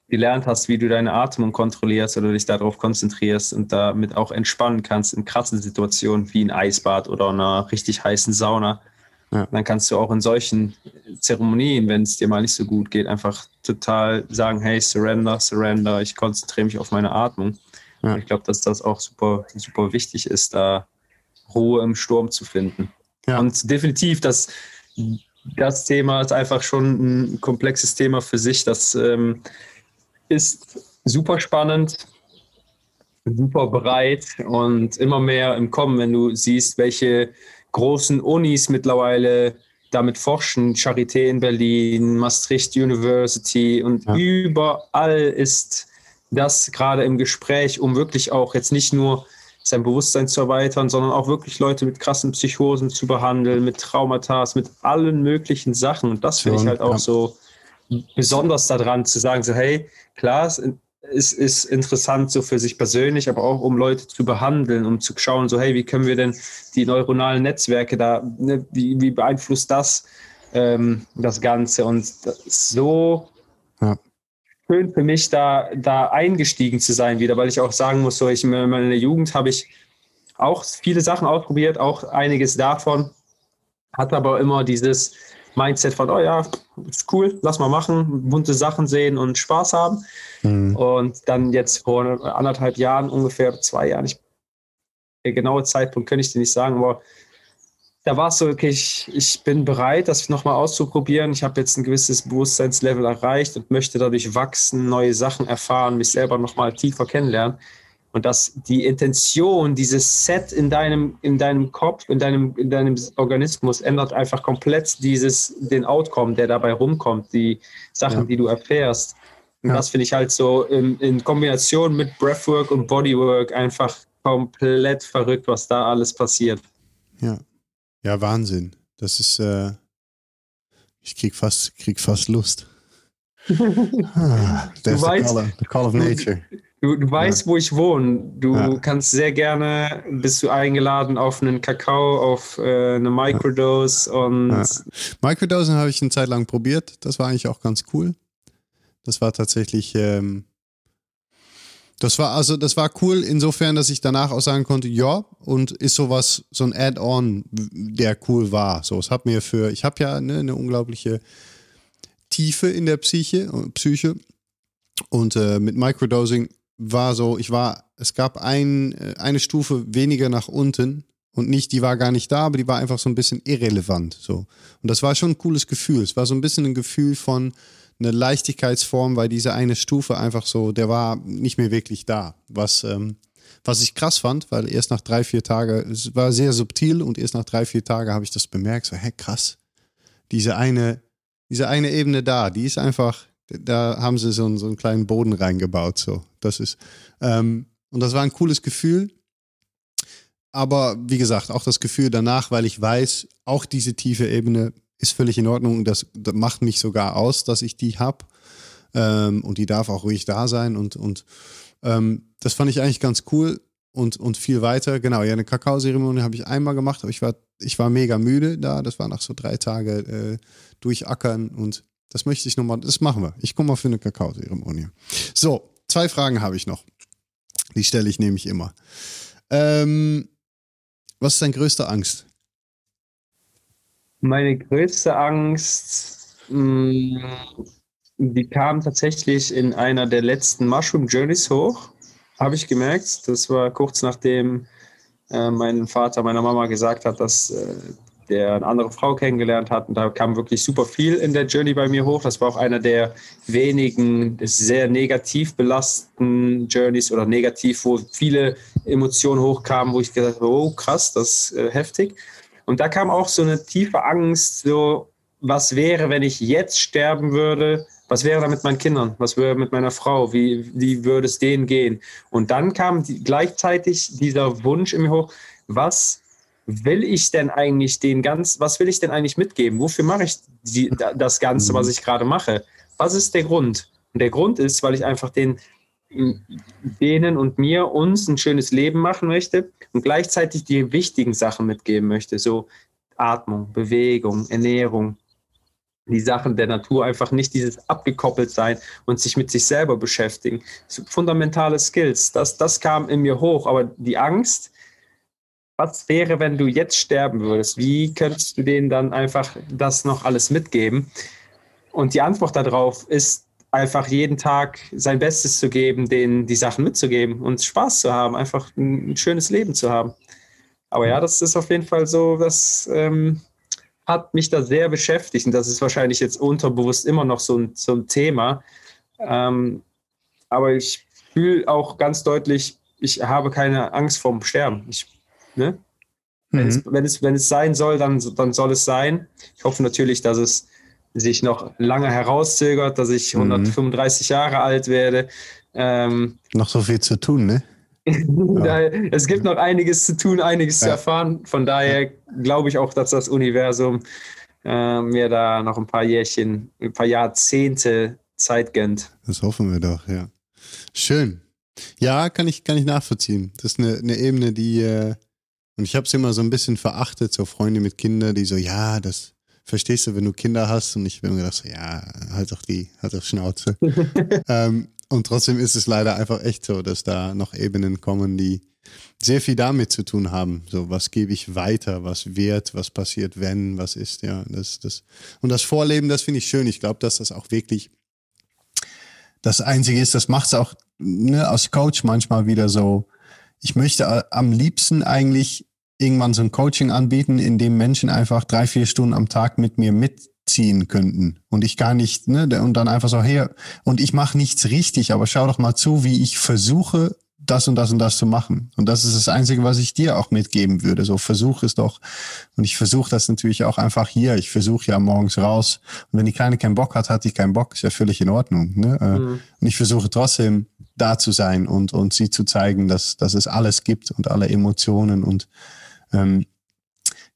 gelernt hast, wie du deine Atmung kontrollierst oder dich darauf konzentrierst und damit auch entspannen kannst in krassen Situationen wie ein Eisbad oder einer richtig heißen Sauna, ja. Dann kannst du auch in solchen Zeremonien, wenn es dir mal nicht so gut geht, einfach total sagen, hey, surrender, surrender, ich konzentriere mich auf meine Atmung. Ja. Ich glaube, dass das auch super, super wichtig ist, da Ruhe im Sturm zu finden. Ja. Und definitiv, das, das Thema ist einfach schon ein komplexes Thema für sich. Das ähm, ist super spannend, super breit und immer mehr im Kommen, wenn du siehst, welche großen Unis mittlerweile damit forschen. Charité in Berlin, Maastricht University und ja. überall ist das gerade im Gespräch, um wirklich auch jetzt nicht nur sein Bewusstsein zu erweitern, sondern auch wirklich Leute mit krassen Psychosen zu behandeln, mit Traumata, mit allen möglichen Sachen. Und das finde ich halt auch so besonders daran zu sagen, so hey, klar, ist, ist interessant so für sich persönlich, aber auch um Leute zu behandeln, um zu schauen, so hey, wie können wir denn die neuronalen Netzwerke da, ne, wie, wie beeinflusst das ähm, das Ganze? Und das so. Schön für mich, da, da eingestiegen zu sein wieder, weil ich auch sagen muss, so ich in meiner Jugend habe ich auch viele Sachen ausprobiert, auch einiges davon, hat aber immer dieses Mindset von, oh ja, ist cool, lass mal machen, bunte Sachen sehen und Spaß haben. Mhm. Und dann jetzt vor anderthalb Jahren, ungefähr zwei Jahren, ich, der genaue Zeitpunkt könnte ich dir nicht sagen, aber da war es so, okay, ich, ich bin bereit, das nochmal auszuprobieren. Ich habe jetzt ein gewisses Bewusstseinslevel erreicht und möchte dadurch wachsen, neue Sachen erfahren, mich selber nochmal tiefer kennenlernen und dass die Intention, dieses Set in deinem, in deinem Kopf, in deinem, in deinem Organismus ändert einfach komplett dieses, den Outcome, der dabei rumkommt, die Sachen, ja. die du erfährst. Und ja. das finde ich halt so in, in, Kombination mit Breathwork und Bodywork einfach komplett verrückt, was da alles passiert. Ja, ja, Wahnsinn. Das ist, äh, ich krieg fast, krieg fast Lust. ah, du weißt, the call, the call of nature. Du, du weißt, ja. wo ich wohne. Du ja. kannst sehr gerne, bist du eingeladen auf einen Kakao, auf äh, eine Microdose und. Ja. Microdosen habe ich eine Zeit lang probiert. Das war eigentlich auch ganz cool. Das war tatsächlich. Ähm, das war also, das war cool insofern, dass ich danach auch sagen konnte, ja, und ist sowas, so ein Add-on, der cool war. So, es hat mir für, ich habe ja ne, eine unglaubliche Tiefe in der Psyche, Psyche und äh, mit Microdosing war so, ich war, es gab ein, äh, eine Stufe weniger nach unten und nicht, die war gar nicht da, aber die war einfach so ein bisschen irrelevant. So. Und das war schon ein cooles Gefühl. Es war so ein bisschen ein Gefühl von einer Leichtigkeitsform, weil diese eine Stufe einfach so, der war nicht mehr wirklich da. Was, ähm, was ich krass fand, weil erst nach drei, vier Tagen, es war sehr subtil und erst nach drei, vier Tagen habe ich das bemerkt, so, hä, krass. Diese eine, diese eine Ebene da, die ist einfach, da haben sie so einen, so einen kleinen Boden reingebaut. So, das ist ähm, und das war ein cooles Gefühl. Aber wie gesagt, auch das Gefühl danach, weil ich weiß, auch diese tiefe Ebene ist völlig in Ordnung. Das, das macht mich sogar aus, dass ich die habe. Ähm, und die darf auch ruhig da sein. Und, und ähm, das fand ich eigentlich ganz cool und, und viel weiter. Genau, ja, eine Kakaozeremonie habe ich einmal gemacht, aber ich war, ich war mega müde da. Das war nach so drei Tagen äh, durchackern und das möchte ich nochmal, das machen wir. Ich komme mal für eine Kakaozeremonie. So, zwei Fragen habe ich noch. Die stelle ich nämlich immer. Ähm, was ist deine größte Angst? Meine größte Angst, mm, die kam tatsächlich in einer der letzten Mushroom Journeys hoch, habe ich gemerkt. Das war kurz nachdem äh, mein Vater meiner Mama gesagt hat, dass äh, der eine andere Frau kennengelernt hat. Und da kam wirklich super viel in der Journey bei mir hoch. Das war auch einer der wenigen sehr negativ belasteten Journeys oder negativ, wo viele Emotionen hochkamen, wo ich gesagt habe, oh krass, das ist äh, heftig. Und da kam auch so eine tiefe Angst, so was wäre, wenn ich jetzt sterben würde? Was wäre da mit meinen Kindern? Was wäre mit meiner Frau? Wie, wie würde es denen gehen? Und dann kam die, gleichzeitig dieser Wunsch in mir hoch, was will ich denn eigentlich den ganz, was will ich denn eigentlich mitgeben? Wofür mache ich die, das Ganze, was mhm. ich gerade mache? Was ist der Grund? Und der Grund ist, weil ich einfach den, denen und mir, uns ein schönes Leben machen möchte und gleichzeitig die wichtigen Sachen mitgeben möchte. So Atmung, Bewegung, Ernährung, die Sachen der Natur, einfach nicht dieses abgekoppelt sein und sich mit sich selber beschäftigen. Fundamentale Skills, das, das kam in mir hoch, aber die Angst, was wäre, wenn du jetzt sterben würdest? Wie könntest du denen dann einfach das noch alles mitgeben? Und die Antwort darauf ist einfach jeden Tag sein Bestes zu geben, denen die Sachen mitzugeben und Spaß zu haben, einfach ein schönes Leben zu haben. Aber ja, das ist auf jeden Fall so, das ähm, hat mich da sehr beschäftigt und das ist wahrscheinlich jetzt unterbewusst immer noch so ein, so ein Thema. Ähm, aber ich fühle auch ganz deutlich, ich habe keine Angst vorm Sterben. Ich Ne? Mhm. Wenn, es, wenn, es, wenn es sein soll, dann, dann soll es sein. Ich hoffe natürlich, dass es sich noch lange herauszögert, dass ich mhm. 135 Jahre alt werde. Ähm, noch so viel zu tun, ne? es gibt noch einiges zu tun, einiges ja. zu erfahren. Von daher ja. glaube ich auch, dass das Universum äh, mir da noch ein paar Jährchen, ein paar Jahrzehnte Zeit gönnt. Das hoffen wir doch, ja. Schön. Ja, kann ich, kann ich nachvollziehen. Das ist eine, eine Ebene, die, äh, und ich habe es immer so ein bisschen verachtet, so Freunde mit Kindern, die so, ja, das verstehst du, wenn du Kinder hast. Und ich bin mir gedacht, so, ja, halt doch die, halt doch Schnauze. ähm, und trotzdem ist es leider einfach echt so, dass da noch Ebenen kommen, die sehr viel damit zu tun haben. So, was gebe ich weiter, was wird, was passiert, wenn, was ist, ja, das, das. Und das Vorleben, das finde ich schön. Ich glaube, dass das auch wirklich das Einzige ist, das macht es auch ne, als Coach manchmal wieder so. Ich möchte am liebsten eigentlich irgendwann so ein Coaching anbieten, in dem Menschen einfach drei, vier Stunden am Tag mit mir mitziehen könnten. Und ich gar nicht, ne, und dann einfach so, hey, und ich mache nichts richtig, aber schau doch mal zu, wie ich versuche, das und das und das zu machen. Und das ist das Einzige, was ich dir auch mitgeben würde. So versuch es doch. Und ich versuche das natürlich auch einfach hier. Ich versuche ja morgens raus. Und wenn die Kleine keinen Bock hat, hat die keinen Bock. Ist ja völlig in Ordnung. Ne? Äh, mhm. Und ich versuche trotzdem da zu sein und, und sie zu zeigen, dass, dass es alles gibt und alle Emotionen und ähm,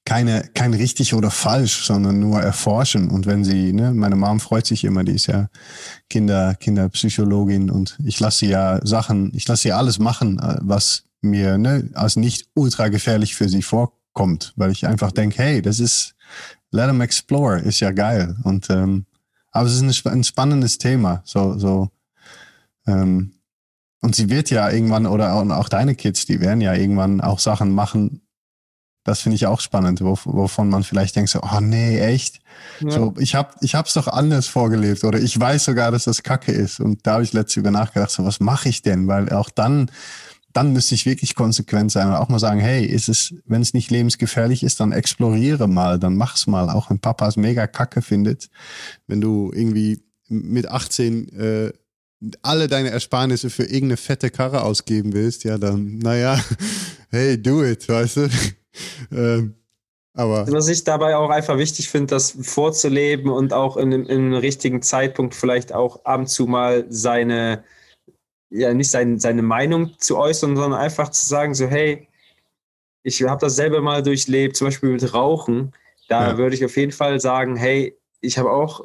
keine, kein richtig oder falsch, sondern nur erforschen. Und wenn sie, ne, meine Mom freut sich immer, die ist ja Kinder, Kinderpsychologin und ich lasse sie ja Sachen, ich lasse sie alles machen, äh, was mir ne, als nicht ultra gefährlich für sie vorkommt, weil ich einfach denke, hey, das ist, let them explore, ist ja geil. Und ähm, aber es ist ein, spannendes Thema. So, so ähm, und sie wird ja irgendwann, oder auch deine Kids, die werden ja irgendwann auch Sachen machen, das finde ich auch spannend, wo, wovon man vielleicht denkt so, oh nee, echt? Ja. So, ich habe ich hab's doch anders vorgelebt oder ich weiß sogar, dass das Kacke ist. Und da habe ich letztens über nachgedacht, so was mache ich denn? Weil auch dann, dann müsste ich wirklich konsequent sein und auch mal sagen, hey, ist es, wenn es nicht lebensgefährlich ist, dann exploriere mal, dann mach's mal. Auch wenn Papa es mega Kacke findet, wenn du irgendwie mit 18 äh, alle deine Ersparnisse für irgendeine fette Karre ausgeben willst, ja, dann, naja, hey, do it, weißt du? ähm, aber Was ich dabei auch einfach wichtig finde, das vorzuleben und auch in, in einem richtigen Zeitpunkt vielleicht auch ab und zu mal seine, ja, nicht sein, seine Meinung zu äußern, sondern einfach zu sagen, so, hey, ich habe das selber mal durchlebt, zum Beispiel mit Rauchen. Da ja. würde ich auf jeden Fall sagen, hey, ich habe auch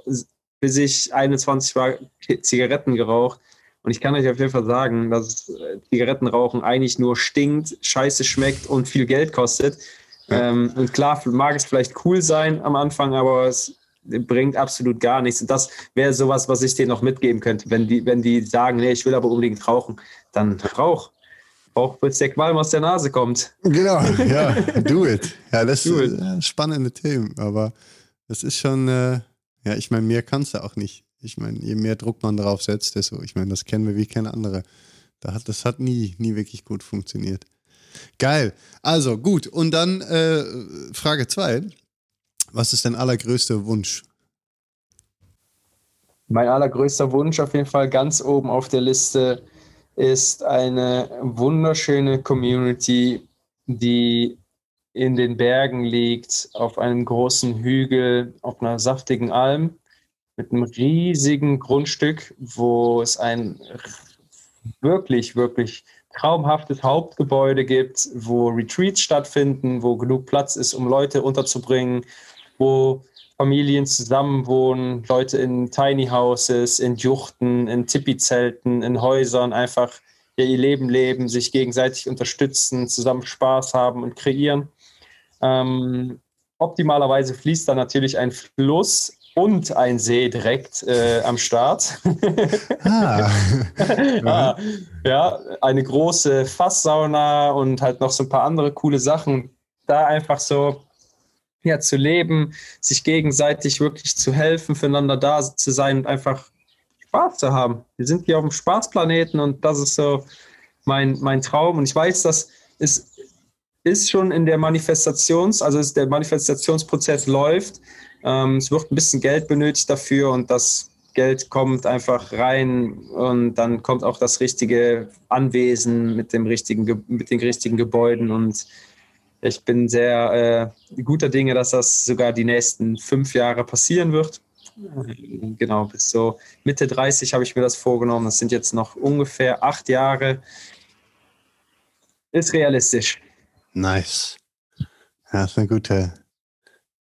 bis ich 21 war Zigaretten geraucht. Und ich kann euch auf jeden Fall sagen, dass äh, Zigarettenrauchen eigentlich nur stinkt, scheiße schmeckt und viel Geld kostet. Ja. Ähm, und klar, mag es vielleicht cool sein am Anfang, aber es bringt absolut gar nichts. Und das wäre sowas, was ich denen noch mitgeben könnte. Wenn die, wenn die sagen, nee, ich will aber unbedingt rauchen, dann rauch. Auch bis der Qualm aus der Nase kommt. Genau, ja, do it. Ja, das sind spannende Themen, aber das ist schon, äh, ja, ich meine, mehr kannst du auch nicht. Ich meine, je mehr Druck man darauf setzt, desto, ich meine, das kennen wir wie keine andere. Das hat nie, nie wirklich gut funktioniert. Geil. Also gut. Und dann äh, Frage 2. Was ist dein allergrößter Wunsch? Mein allergrößter Wunsch auf jeden Fall ganz oben auf der Liste ist eine wunderschöne Community, die in den Bergen liegt, auf einem großen Hügel, auf einer saftigen Alm mit einem riesigen Grundstück, wo es ein wirklich, wirklich traumhaftes Hauptgebäude gibt, wo Retreats stattfinden, wo genug Platz ist, um Leute unterzubringen, wo Familien zusammenwohnen, Leute in Tiny Houses, in Juchten, in Tipi-Zelten, in Häusern einfach ihr Leben leben, sich gegenseitig unterstützen, zusammen Spaß haben und kreieren. Ähm, optimalerweise fließt da natürlich ein Fluss und ein See direkt äh, am Start. ah. ah. ja, eine große Fasssauna und halt noch so ein paar andere coole Sachen. Da einfach so ja, zu leben, sich gegenseitig wirklich zu helfen, füreinander da zu sein und einfach Spaß zu haben. Wir sind hier auf dem Spaßplaneten und das ist so mein, mein Traum. Und ich weiß, dass es ist schon in der Manifestations, also der Manifestationsprozess läuft. Ähm, es wird ein bisschen Geld benötigt dafür und das Geld kommt einfach rein und dann kommt auch das richtige Anwesen mit dem richtigen, mit den richtigen Gebäuden und ich bin sehr äh, guter Dinge, dass das sogar die nächsten fünf Jahre passieren wird. Genau, bis so Mitte 30 habe ich mir das vorgenommen. Das sind jetzt noch ungefähr acht Jahre. Ist realistisch. Nice. Ja, ist eine gute,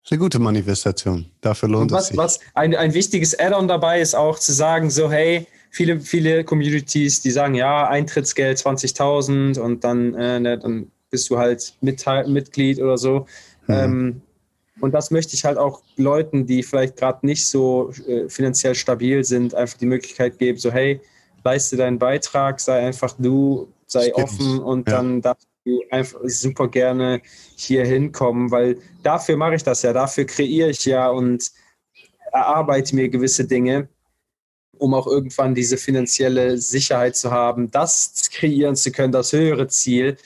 ist eine gute Manifestation. Dafür lohnt was, es sich. Was ein, ein wichtiges Add-on dabei ist auch zu sagen, so hey, viele, viele Communities, die sagen, ja, Eintrittsgeld 20.000 und dann, äh, ne, dann bist du halt mit, Mitglied oder so. Mhm. Ähm, und das möchte ich halt auch Leuten, die vielleicht gerade nicht so äh, finanziell stabil sind, einfach die Möglichkeit geben, so hey, leiste deinen Beitrag, sei einfach du, sei Stimmt. offen und ja. dann darfst du einfach super gerne hier hinkommen, weil dafür mache ich das ja, dafür kreiere ich ja und erarbeite mir gewisse Dinge, um auch irgendwann diese finanzielle Sicherheit zu haben, das kreieren zu können, das höhere Ziel,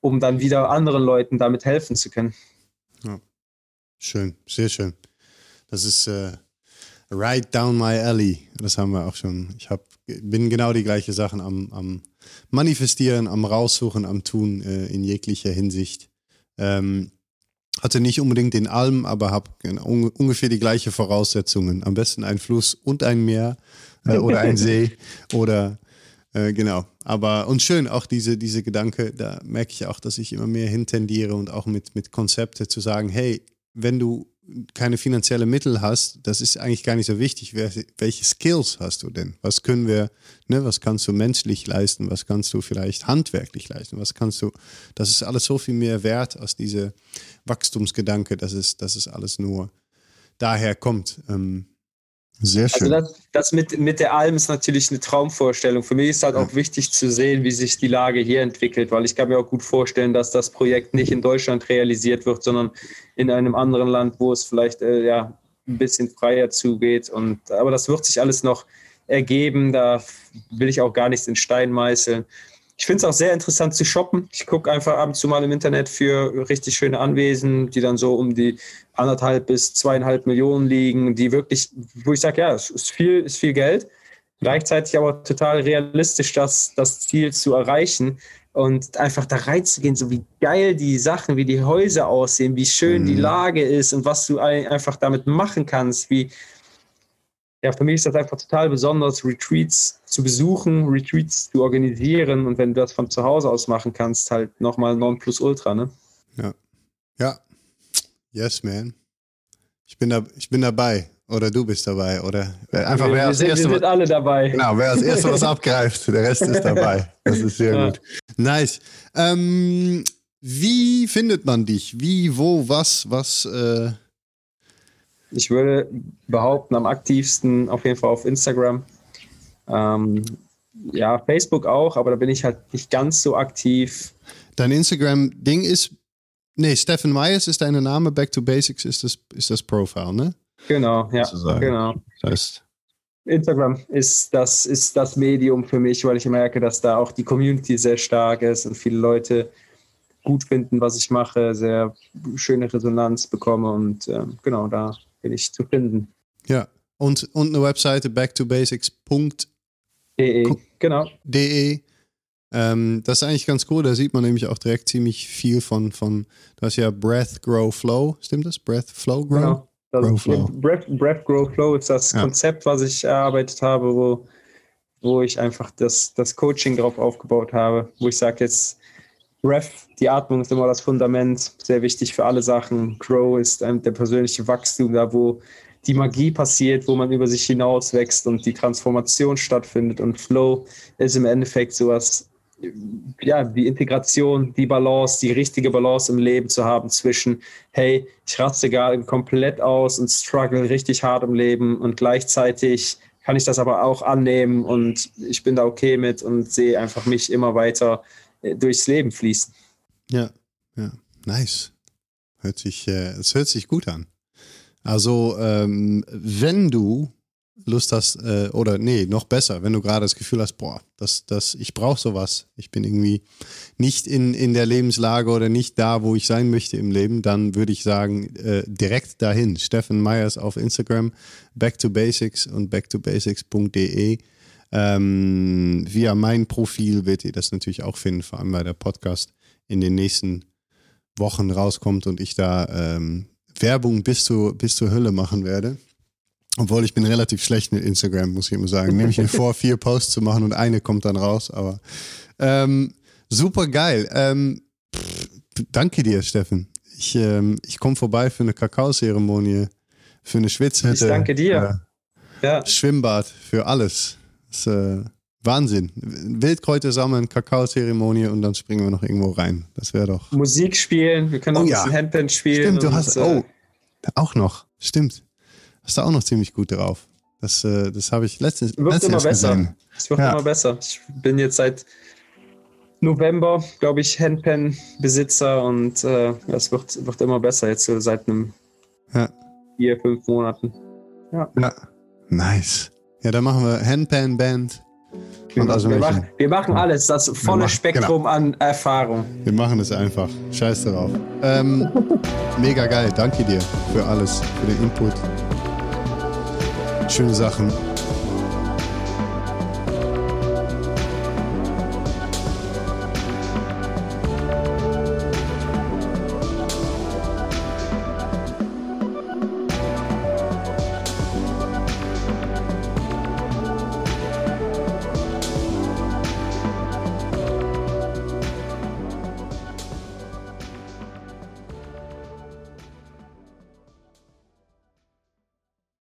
um dann wieder anderen Leuten damit helfen zu können. Ja. Schön, sehr schön. Das ist äh, right down my alley. Das haben wir auch schon. Ich hab, bin genau die gleiche Sachen am, am Manifestieren, am Raussuchen, am Tun äh, in jeglicher Hinsicht. Ähm, hatte nicht unbedingt den Alm, aber habe un ungefähr die gleichen Voraussetzungen. Am besten ein Fluss und ein Meer äh, oder ein See oder äh, genau. Aber und schön auch diese, diese Gedanke, da merke ich auch, dass ich immer mehr hintendiere und auch mit, mit Konzepte zu sagen, hey, wenn du keine finanziellen Mittel hast, das ist eigentlich gar nicht so wichtig. Welche Skills hast du denn? Was können wir, ne, was kannst du menschlich leisten? Was kannst du vielleicht handwerklich leisten? Was kannst du, das ist alles so viel mehr wert als diese Wachstumsgedanke, dass es, dass es alles nur daher kommt. Ähm, sehr also schön. Also das, das, mit, mit der Alm ist natürlich eine Traumvorstellung. Für mich ist halt auch wichtig zu sehen, wie sich die Lage hier entwickelt, weil ich kann mir auch gut vorstellen, dass das Projekt nicht in Deutschland realisiert wird, sondern in einem anderen Land, wo es vielleicht äh, ja, ein bisschen freier zugeht. Und, aber das wird sich alles noch ergeben. Da will ich auch gar nichts in Stein meißeln. Ich finde es auch sehr interessant zu shoppen. Ich gucke einfach ab und zu mal im Internet für richtig schöne Anwesen, die dann so um die anderthalb bis zweieinhalb Millionen liegen, die wirklich, wo ich sage, ja, es ist viel, ist viel Geld. Gleichzeitig aber total realistisch, das, das Ziel zu erreichen und einfach da reinzugehen, so wie geil die Sachen, wie die Häuser aussehen, wie schön mhm. die Lage ist und was du einfach damit machen kannst, wie, ja, für mich ist das einfach total besonders, Retreats zu besuchen, Retreats zu organisieren und wenn du das von zu Hause aus machen kannst, halt nochmal non plus ultra, ne? Ja. Ja. Yes, man. Ich bin, da, ich bin dabei. Oder du bist dabei. Oder einfach wir, wer als sind, erste, wir sind alle dabei. Genau, wer als erstes was abgreift, der Rest ist dabei. Das ist sehr ja. gut. Nice. Ähm, wie findet man dich? Wie, wo, was, was? Äh ich würde behaupten, am aktivsten auf jeden Fall auf Instagram. Ähm, ja, Facebook auch, aber da bin ich halt nicht ganz so aktiv. Dein Instagram-Ding ist, nee, Stefan Myers ist dein Name, Back to Basics ist das, ist das Profile, ne? Genau, ja, genau. Das heißt, Instagram ist das, ist das Medium für mich, weil ich merke, dass da auch die Community sehr stark ist und viele Leute gut finden, was ich mache, sehr schöne Resonanz bekomme und ähm, genau, da bin ich zu finden. Ja, und, und eine Webseite backtobasics.de. Genau. De. Ähm, das ist eigentlich ganz cool. Da sieht man nämlich auch direkt ziemlich viel von, von du hast ja Breath, Grow, Flow. Stimmt das? Breath, Flow, Grow? Genau. Das grow, Flow. Breath, Breath, Grow, Flow ist das ja. Konzept, was ich erarbeitet habe, wo, wo ich einfach das, das Coaching drauf aufgebaut habe, wo ich sage jetzt, Breath, die Atmung ist immer das Fundament, sehr wichtig für alle Sachen. Grow ist der persönliche Wachstum, da wo die Magie passiert, wo man über sich hinaus wächst und die Transformation stattfindet. Und Flow ist im Endeffekt sowas, ja, die Integration, die Balance, die richtige Balance im Leben zu haben zwischen, hey, ich raste gerade komplett aus und struggle richtig hart im Leben und gleichzeitig kann ich das aber auch annehmen und ich bin da okay mit und sehe einfach mich immer weiter durchs Leben fließen. Ja, ja, nice. Hört sich, äh, es hört sich gut an. Also, ähm, wenn du Lust hast, äh, oder nee, noch besser, wenn du gerade das Gefühl hast, boah, das, das, ich brauche sowas, ich bin irgendwie nicht in, in der Lebenslage oder nicht da, wo ich sein möchte im Leben, dann würde ich sagen, äh, direkt dahin. Steffen Meyers auf Instagram, back to basics und backtobasics.de. Ähm, via mein Profil werdet ihr das natürlich auch finden, vor allem weil der Podcast in den nächsten Wochen rauskommt und ich da ähm, Werbung bis, zu, bis zur Hölle machen werde. Obwohl ich bin relativ schlecht mit Instagram, muss ich immer sagen. Nehme ich mir vor, vier Posts zu machen und eine kommt dann raus. Aber ähm, super geil. Ähm, pff, danke dir, Steffen. Ich, ähm, ich komme vorbei für eine Kakaozeremonie, für eine Schwitzhütte. Ich danke dir. Äh, ja. Schwimmbad, für alles. Das ist äh, Wahnsinn. Wildkräuter sammeln, Kakaozeremonie und dann springen wir noch irgendwo rein. Das wäre doch. Musik spielen, wir können auch oh, ein bisschen ja. Handband spielen. Stimmt, du hast. Äh, oh, auch noch. Stimmt hast du auch noch ziemlich gut drauf. Das, äh, das habe ich letztens. Wird letztens immer besser. Gesehen. Es wird ja. immer besser. Ich bin jetzt seit November, glaube ich, Handpan-Besitzer und äh, es wird, wird immer besser jetzt so seit einem ja. vier, fünf Monaten. Ja. ja. Nice. Ja, dann machen wir Handpan-Band. Wir, also wir, machen, wir, machen, alles, das volle machen, Spektrum genau. an Erfahrung. Wir machen es einfach. Scheiß darauf. Ähm, mega geil. Danke dir für alles, für den Input schöne Sachen.